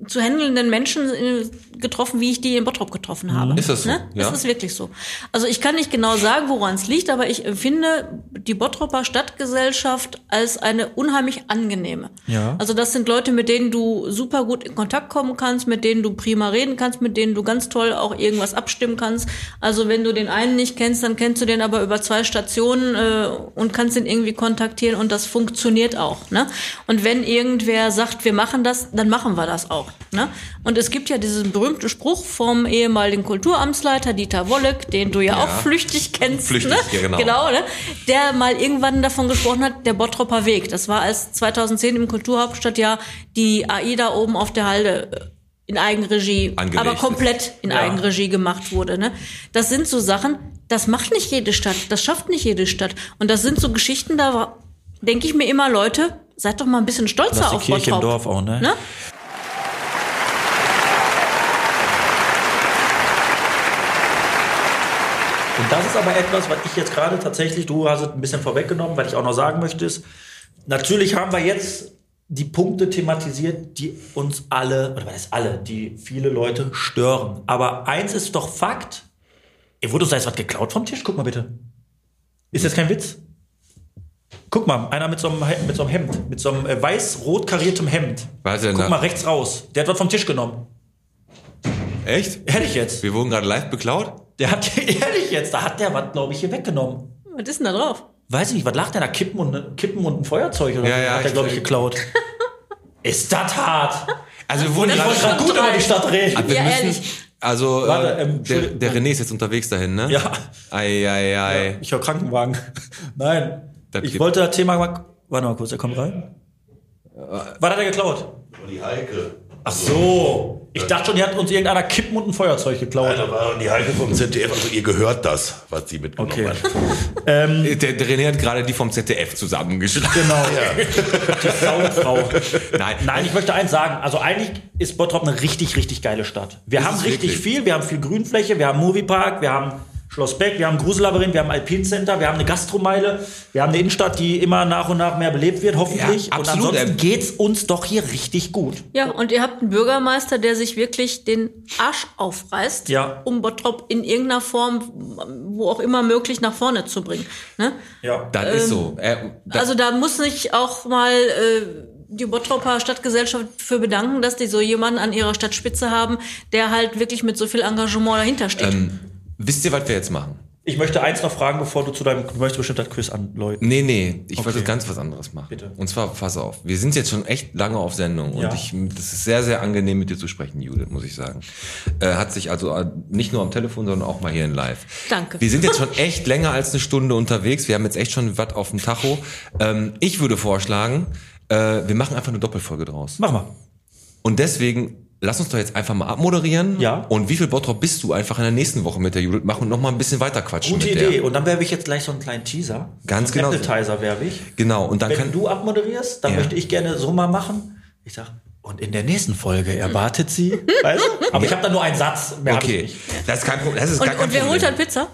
zu handelnden Menschen äh, getroffen, wie ich die in Bottrop getroffen habe. Ist das so? Ne? Ja. Das ist wirklich so. Also ich kann nicht genau sagen, woran es liegt, aber ich empfinde die Bottroper Stadtgesellschaft als eine unheimlich angenehme. Ja. Also das sind Leute, mit denen du super gut in Kontakt kommen kannst, mit denen du prima reden kannst, mit denen du ganz toll auch irgendwas abstimmen kannst. Also wenn du den einen nicht kennst, dann kennst du den aber über zwei Stationen äh, und kannst ihn irgendwie kontaktieren und das funktioniert auch. Ne? Und wenn irgendwer sagt, wir machen das, dann machen wir das auch. Ne? Und es gibt ja diesen berühmten Spruch vom ehemaligen Kulturamtsleiter Dieter Wolleck, den du ja, auch flüchtig kennst. Flüchtig, ne? ja, genau. genau ne? Der mal irgendwann davon gesprochen hat, der Bottropper Weg. Das war als 2010 im Kulturhauptstadtjahr die AIDA oben auf der Halde äh, in Eigenregie, Angelegt aber komplett in Ja. Eigenregie gemacht wurde. Ne? Das sind so Sachen, das macht nicht jede Stadt, das schafft nicht jede Stadt. Und das sind so Geschichten, da denke ich mir immer, Leute, seid doch mal ein bisschen stolzer auf Kirche im Bottrop. Dorf auch, ne? Ne? Und das ist aber etwas, was ich jetzt gerade tatsächlich, du hast es ein bisschen vorweggenommen, weil ich auch noch sagen möchte, ist, natürlich haben wir jetzt die Punkte thematisiert, die uns alle, oder was heißt alle, die viele Leute stören. Aber eins ist doch Fakt. Ey, wurde uns da jetzt was geklaut vom Tisch? Guck mal bitte. Ist das kein Witz? Guck mal, einer mit so einem, mit so einem Hemd, mit so einem äh, weiß-rot kariertem Hemd. Was denn Guck da? mal rechts raus. Der hat was vom Tisch genommen. Echt? Ehrlich jetzt. Wir wurden gerade live beklaut? Der hat, ehrlich jetzt, da hat der was, glaube ich, hier weggenommen. Was ist denn da drauf? Weiß ich nicht, was lag denn da? Kippen und, Kippen und ein Feuerzeug oder Ja, so? ja, hat der, glaube ich, geklaut. Ist das hart? Also wir wurden Ich wollte gerade gut über die Stadt reden. Wir Ja, müssen, ehrlich. also Warte, äh, ähm, der, der René ist jetzt unterwegs dahin, ne? Ja. Ei, ei, ei. Ich höre Krankenwagen. Nein. Das ich wollte das Thema mal. Warte mal kurz, er kommt rein. Was hat er geklaut? Die Heike. Ach so. Ich dachte schon, hier hat uns irgendeiner Kippen und ein Feuerzeug geklaut. Da war die Heike vom ZDF, also ihr gehört das, was sie mitgenommen Okay. hat. Der, der René hat gerade die vom ZDF zusammengeschlagen. Genau. Die Soundfrau. Nein, Nein, ich möchte eins sagen. Also eigentlich ist Bottrop eine richtig, richtig geile Stadt. Wir Ist haben richtig wirklich? viel. Wir haben viel Grünfläche, wir haben Moviepark, wir haben Schloss Beck, wir haben Grusellabyrinth, wir haben Alpincenter, wir haben eine Gastromeile, wir haben eine Innenstadt, die immer nach und nach mehr belebt wird, hoffentlich. Ja, und absolut. ansonsten Ähm, geht's uns doch hier richtig gut. Ja, und ihr habt einen Bürgermeister, der sich wirklich den Arsch aufreißt, Ja. um Bottrop in irgendeiner Form, wo auch immer möglich, nach vorne zu bringen. Ne? Ja. Das ist so. Er, da, Also da muss sich auch mal äh, die Bottroper Stadtgesellschaft für bedanken, dass die so jemanden an ihrer Stadtspitze haben, der halt wirklich mit so viel Engagement dahinter steht. ähm, wisst ihr, was wir jetzt machen? Ich möchte eins noch fragen, bevor du zu deinem, du möchtest bestimmt das Quiz anläuten. Nee, nee, ich wollte Okay. ganz was anderes machen. Bitte. Und zwar, pass auf, wir sind jetzt schon echt lange auf Sendung und Ja. ich, das ist sehr, sehr angenehm mit dir zu sprechen, Judith, muss ich sagen. Äh, hat sich also äh, nicht nur am Telefon, sondern auch mal hier in live. Danke. Wir sind jetzt schon echt länger als eine Stunde unterwegs. Wir haben jetzt echt schon was auf dem Tacho. Ähm, ich würde vorschlagen, äh, wir machen einfach eine Doppelfolge draus. Mach mal. Und deswegen, lass uns doch jetzt einfach mal abmoderieren. Ja. Und wie viel Bottrop bist du einfach in der nächsten Woche mit der Judith machen und noch mal ein bisschen weiter quatschen Gute mit Idee. der. Und dann werbe ich jetzt gleich so einen kleinen Teaser. Ganz so einen genau. Appetizer werbe ich. Genau. Und dann Wenn kann du abmoderierst, dann Ja. möchte ich gerne so mal machen. Ich sag, und in der nächsten Folge erwartet sie, weißt du? Aber ich habe da nur einen Satz. Mehr hab ich Okay, das ist kein Problem. Das ist und, gar kein und wer Problem. holt dann Pizza?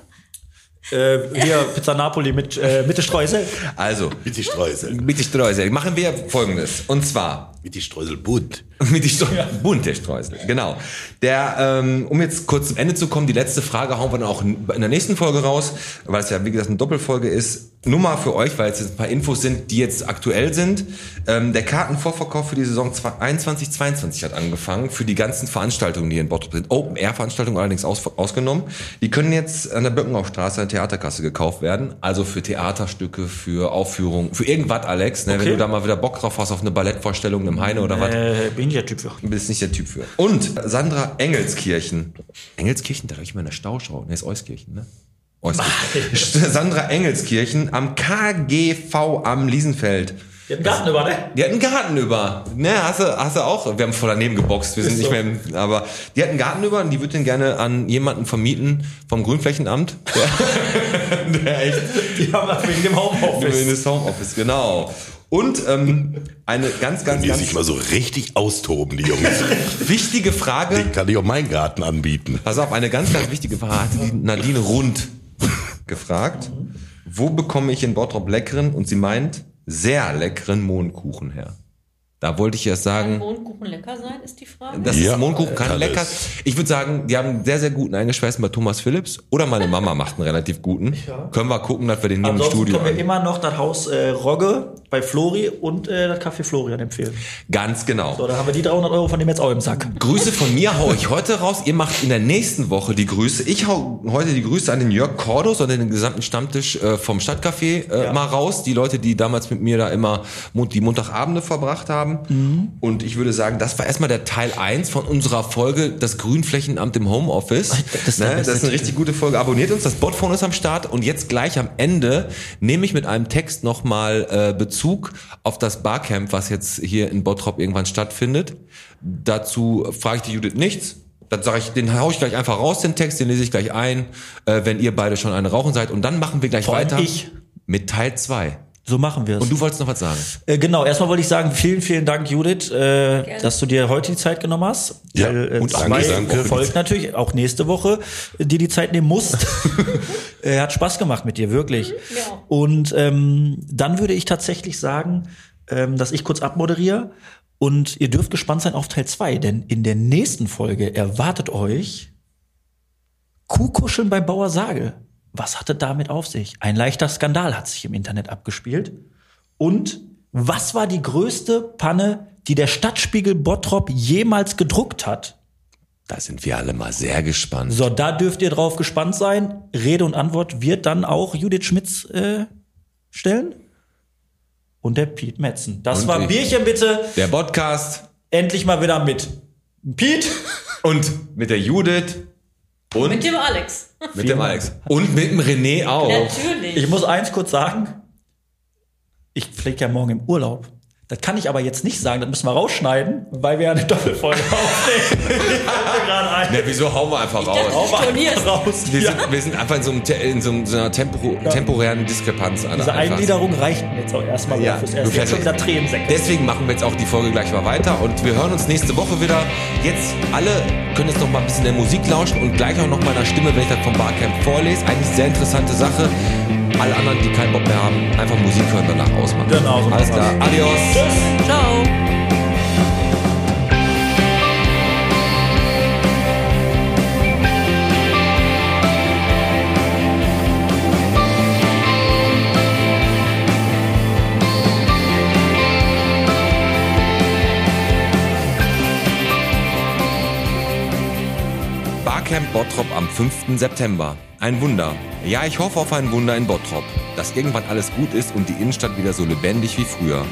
Äh, hier Pizza Napoli mit äh, Mitte Streusel. Also, Mit die Streusel. mit die Streusel machen wir folgendes. Und zwar Mit die Streusel bunt. mit die Streusel, bunte Streusel, genau. Der, ähm, um jetzt kurz zum Ende zu kommen, die letzte Frage hauen wir dann auch in der nächsten Folge raus, weil es ja wie gesagt eine Doppelfolge ist. Nur mal für euch, weil es jetzt ein paar Infos sind, die jetzt aktuell sind. Ähm, der Kartenvorverkauf für die Saison 21, 22 hat angefangen für die ganzen Veranstaltungen, die in Bottrop sind. Open Air Veranstaltungen allerdings aus, ausgenommen. Die können jetzt an der Böckenhausstraße an der Theaterkasse gekauft werden. Also für Theaterstücke, für Aufführungen, für irgendwas, Alex. Ne? Wenn Okay. du da mal wieder Bock drauf hast auf eine Ballettvorstellung im Heine oder was. Äh, bin ich der Typ für. Bist nicht der Typ für. Und Sandra Engelskirchen. Engelskirchen, da habe ich mal in der Stauschau. Ne, ist Euskirchen, ne? Euskirchen. Sandra Engelskirchen am KGV am Liesenfeld. Die hat einen Garten über, ne? Die hat einen Garten über. Ne, hast du, hast du auch? Wir haben voll daneben geboxt. Wir sind Ist nicht so. mehr im, aber die hat einen Garten über und die würde den gerne an jemanden vermieten vom Grünflächenamt. Der, der echt Die haben das wegen dem Homeoffice. in das Homeoffice, genau. Und ähm, eine ganz, ganz, Die ganz sich mal so richtig austoben, die Jungs. wichtige Frage. Den kann ich auch meinen Garten anbieten. Pass auf, eine ganz, ganz wichtige Frage hat die Nadine Rund gefragt. Wo bekomme ich in Bottrop leckeren, und sie meint, sehr leckeren Mohnkuchen her? Da wollte ich erst sagen, Mondkuchen lecker sein, ist die Frage. das Ja, ist Mondkuchen kann kann lecker. es. Ich würde sagen, die haben einen sehr, sehr guten eingeschweißten bei Thomas Phillips. Oder meine Mama macht einen relativ guten. Können wir gucken, dass wir den hier im Studio können wir immer noch das Haus äh, Rogge bei Flori und äh, das Café Florian empfehlen. Ganz genau. So, dann haben wir die 300 Euro von dem jetzt auch im Sack. Grüße von mir hau ich heute raus. Ihr macht in der nächsten Woche die Grüße. Ich hau heute die Grüße an den Jörg Cordos und den gesamten Stammtisch äh, vom Stadtcafé äh, Ja. mal raus. Die Leute, die damals mit mir da immer die Montagabende verbracht haben. Mhm. Und ich würde sagen, das war erstmal der Teil 1 von unserer Folge Das Grünflächenamt im Homeoffice. Das ne? das ist eine richtig gute Folge. Abonniert uns, das Botphone ist am Start. Und jetzt gleich am Ende nehme ich mit einem Text nochmal äh, Bezug auf das Barcamp, was jetzt hier in Bottrop irgendwann stattfindet. Dazu frage ich die Judith nichts. Dann sage ich, den hau ich gleich einfach raus, den Text, den lese ich gleich ein, äh, wenn ihr beide schon eine rauchen seid. Und dann machen wir gleich allem weiter ich. mit Teil 2. So machen wir es. Und du wolltest noch was sagen? Äh, genau, erstmal wollte ich sagen, vielen, vielen Dank, Judith, äh, dass du dir heute die Zeit genommen hast. Ja, Weil, äh, und zwei danke, folgt natürlich, auch nächste Woche, dir die Zeit nehmen musst. äh, hat Spaß gemacht mit dir, wirklich. ja. Und ähm, dann würde ich tatsächlich sagen, ähm, dass ich kurz abmoderiere. Und ihr dürft gespannt sein auf Teil 2, denn in der nächsten Folge erwartet euch Kuhkuscheln bei Bauer Sage. Was hatte damit auf sich? Ein leichter Skandal hat sich im Internet abgespielt. Und was war die größte Panne, die der Stadtspiegel Bottrop jemals gedruckt hat? Da sind wir alle mal sehr gespannt. So, da dürft ihr drauf gespannt sein. Rede und Antwort wird dann auch Judith Schmitz äh, stellen. Und der Piet Metzen. Das Und war ich. Bierchen bitte. Der Podcast Endlich mal wieder mit Piet. und mit der Judith und Mit dem Alex. Mit dem Alex. Und mit dem René auch. Natürlich. Ich muss eins kurz sagen. Ich fliege ja morgen im Urlaub. Das kann ich aber jetzt nicht sagen, das müssen wir rausschneiden, weil wir ja eine Doppelfolge aufnehmen. Na, wieso hauen wir einfach raus? dachte, Hau mal Stornierst. raus. Wir Ja. sind, wir sind einfach in so, einem, in so, einer Tempo, temporären Diskrepanz. Alter, Diese einfach. Eingliederung reicht mir jetzt auch erstmal Ja, ja, fürs erste. Jetzt schon wieder. Tränensäcke. Deswegen machen wir jetzt auch die Folge gleich mal weiter und wir hören uns nächste Woche wieder. Jetzt alle können jetzt noch mal ein bisschen der Musik lauschen und gleich auch noch meiner Stimme, wenn ich das vom Barcamp vorlese. Eigentlich sehr interessante Sache. Alle anderen, die keinen Bock mehr haben, einfach Musik hören, danach ausmachen. Genau, so Alles klar. Adios. Ciao. Barcamp Bottrop am 5. September. Ein Wunder. Ja, ich hoffe auf ein Wunder in Bottrop. Dass irgendwann alles gut ist und die Innenstadt wieder so lebendig wie früher.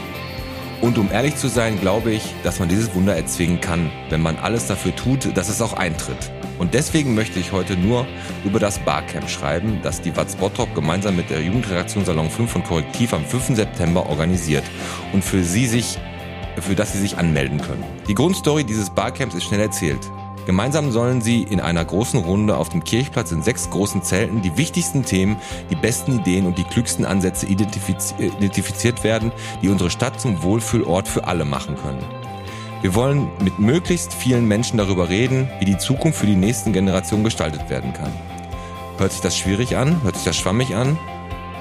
Und um ehrlich zu sein, glaube ich, dass man dieses Wunder erzwingen kann, wenn man alles dafür tut, dass es auch eintritt. Und deswegen möchte ich heute nur über das Barcamp schreiben, das die Watz Bottrop gemeinsam mit der Jugendredaktion Salon 5 von Korrektiv am 5. September organisiert und für sie sich, für das sie sich anmelden können. Die Grundstory dieses Barcamps ist schnell erzählt. Gemeinsam sollen sie in einer großen Runde auf dem Kirchplatz in sechs großen Zelten die wichtigsten Themen, die besten Ideen und die klügsten Ansätze identifiz identifiziert werden, die unsere Stadt zum Wohlfühlort für alle machen können. Wir wollen mit möglichst vielen Menschen darüber reden, wie die Zukunft für die nächsten Generationen gestaltet werden kann. Hört sich das schwierig an? Hört sich das schwammig an?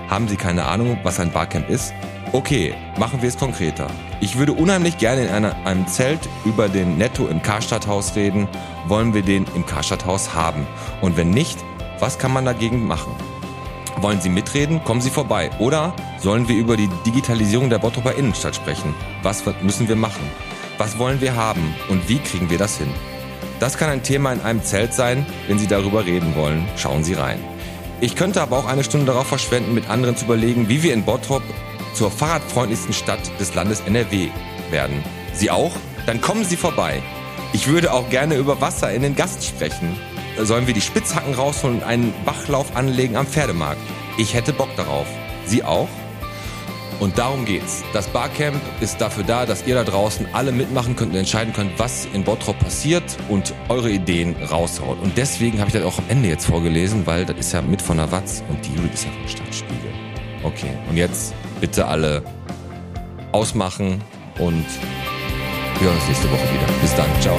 Haben Sie keine Ahnung, was ein Barcamp ist? Okay, machen wir es konkreter. Ich würde unheimlich gerne in einer, einem Zelt über den Netto im Karstadthaus reden. Wollen wir den im Karstadthaus haben? Und wenn nicht, was kann man dagegen machen? Wollen Sie mitreden? Kommen Sie vorbei. Oder sollen wir über die Digitalisierung der Bottroper Innenstadt sprechen? Was müssen wir machen? Was wollen wir haben? Und wie kriegen wir das hin? Das kann ein Thema in einem Zelt sein. Wenn Sie darüber reden wollen, schauen Sie rein. Ich könnte aber auch eine Stunde darauf verschwenden, mit anderen zu überlegen, wie wir in Bottrop zur fahrradfreundlichsten Stadt des Landes NRW werden. Sie auch? Dann kommen Sie vorbei. Ich würde auch gerne über Wasser in den Gast sprechen. Sollen wir die Spitzhacken rausholen und einen Bachlauf anlegen am Pferdemarkt? Ich hätte Bock darauf. Sie auch? Und darum geht's. Das Barcamp ist dafür da, dass ihr da draußen alle mitmachen könnt und entscheiden könnt, was in Bottrop passiert und eure Ideen raushaut. Und deswegen habe ich das auch am Ende jetzt vorgelesen, weil das ist ja mit von der Watz und die ist ja vom Stadtspiegel. Okay, und jetzt bitte alle ausmachen und wir hören uns nächste Woche wieder. Bis dann, ciao.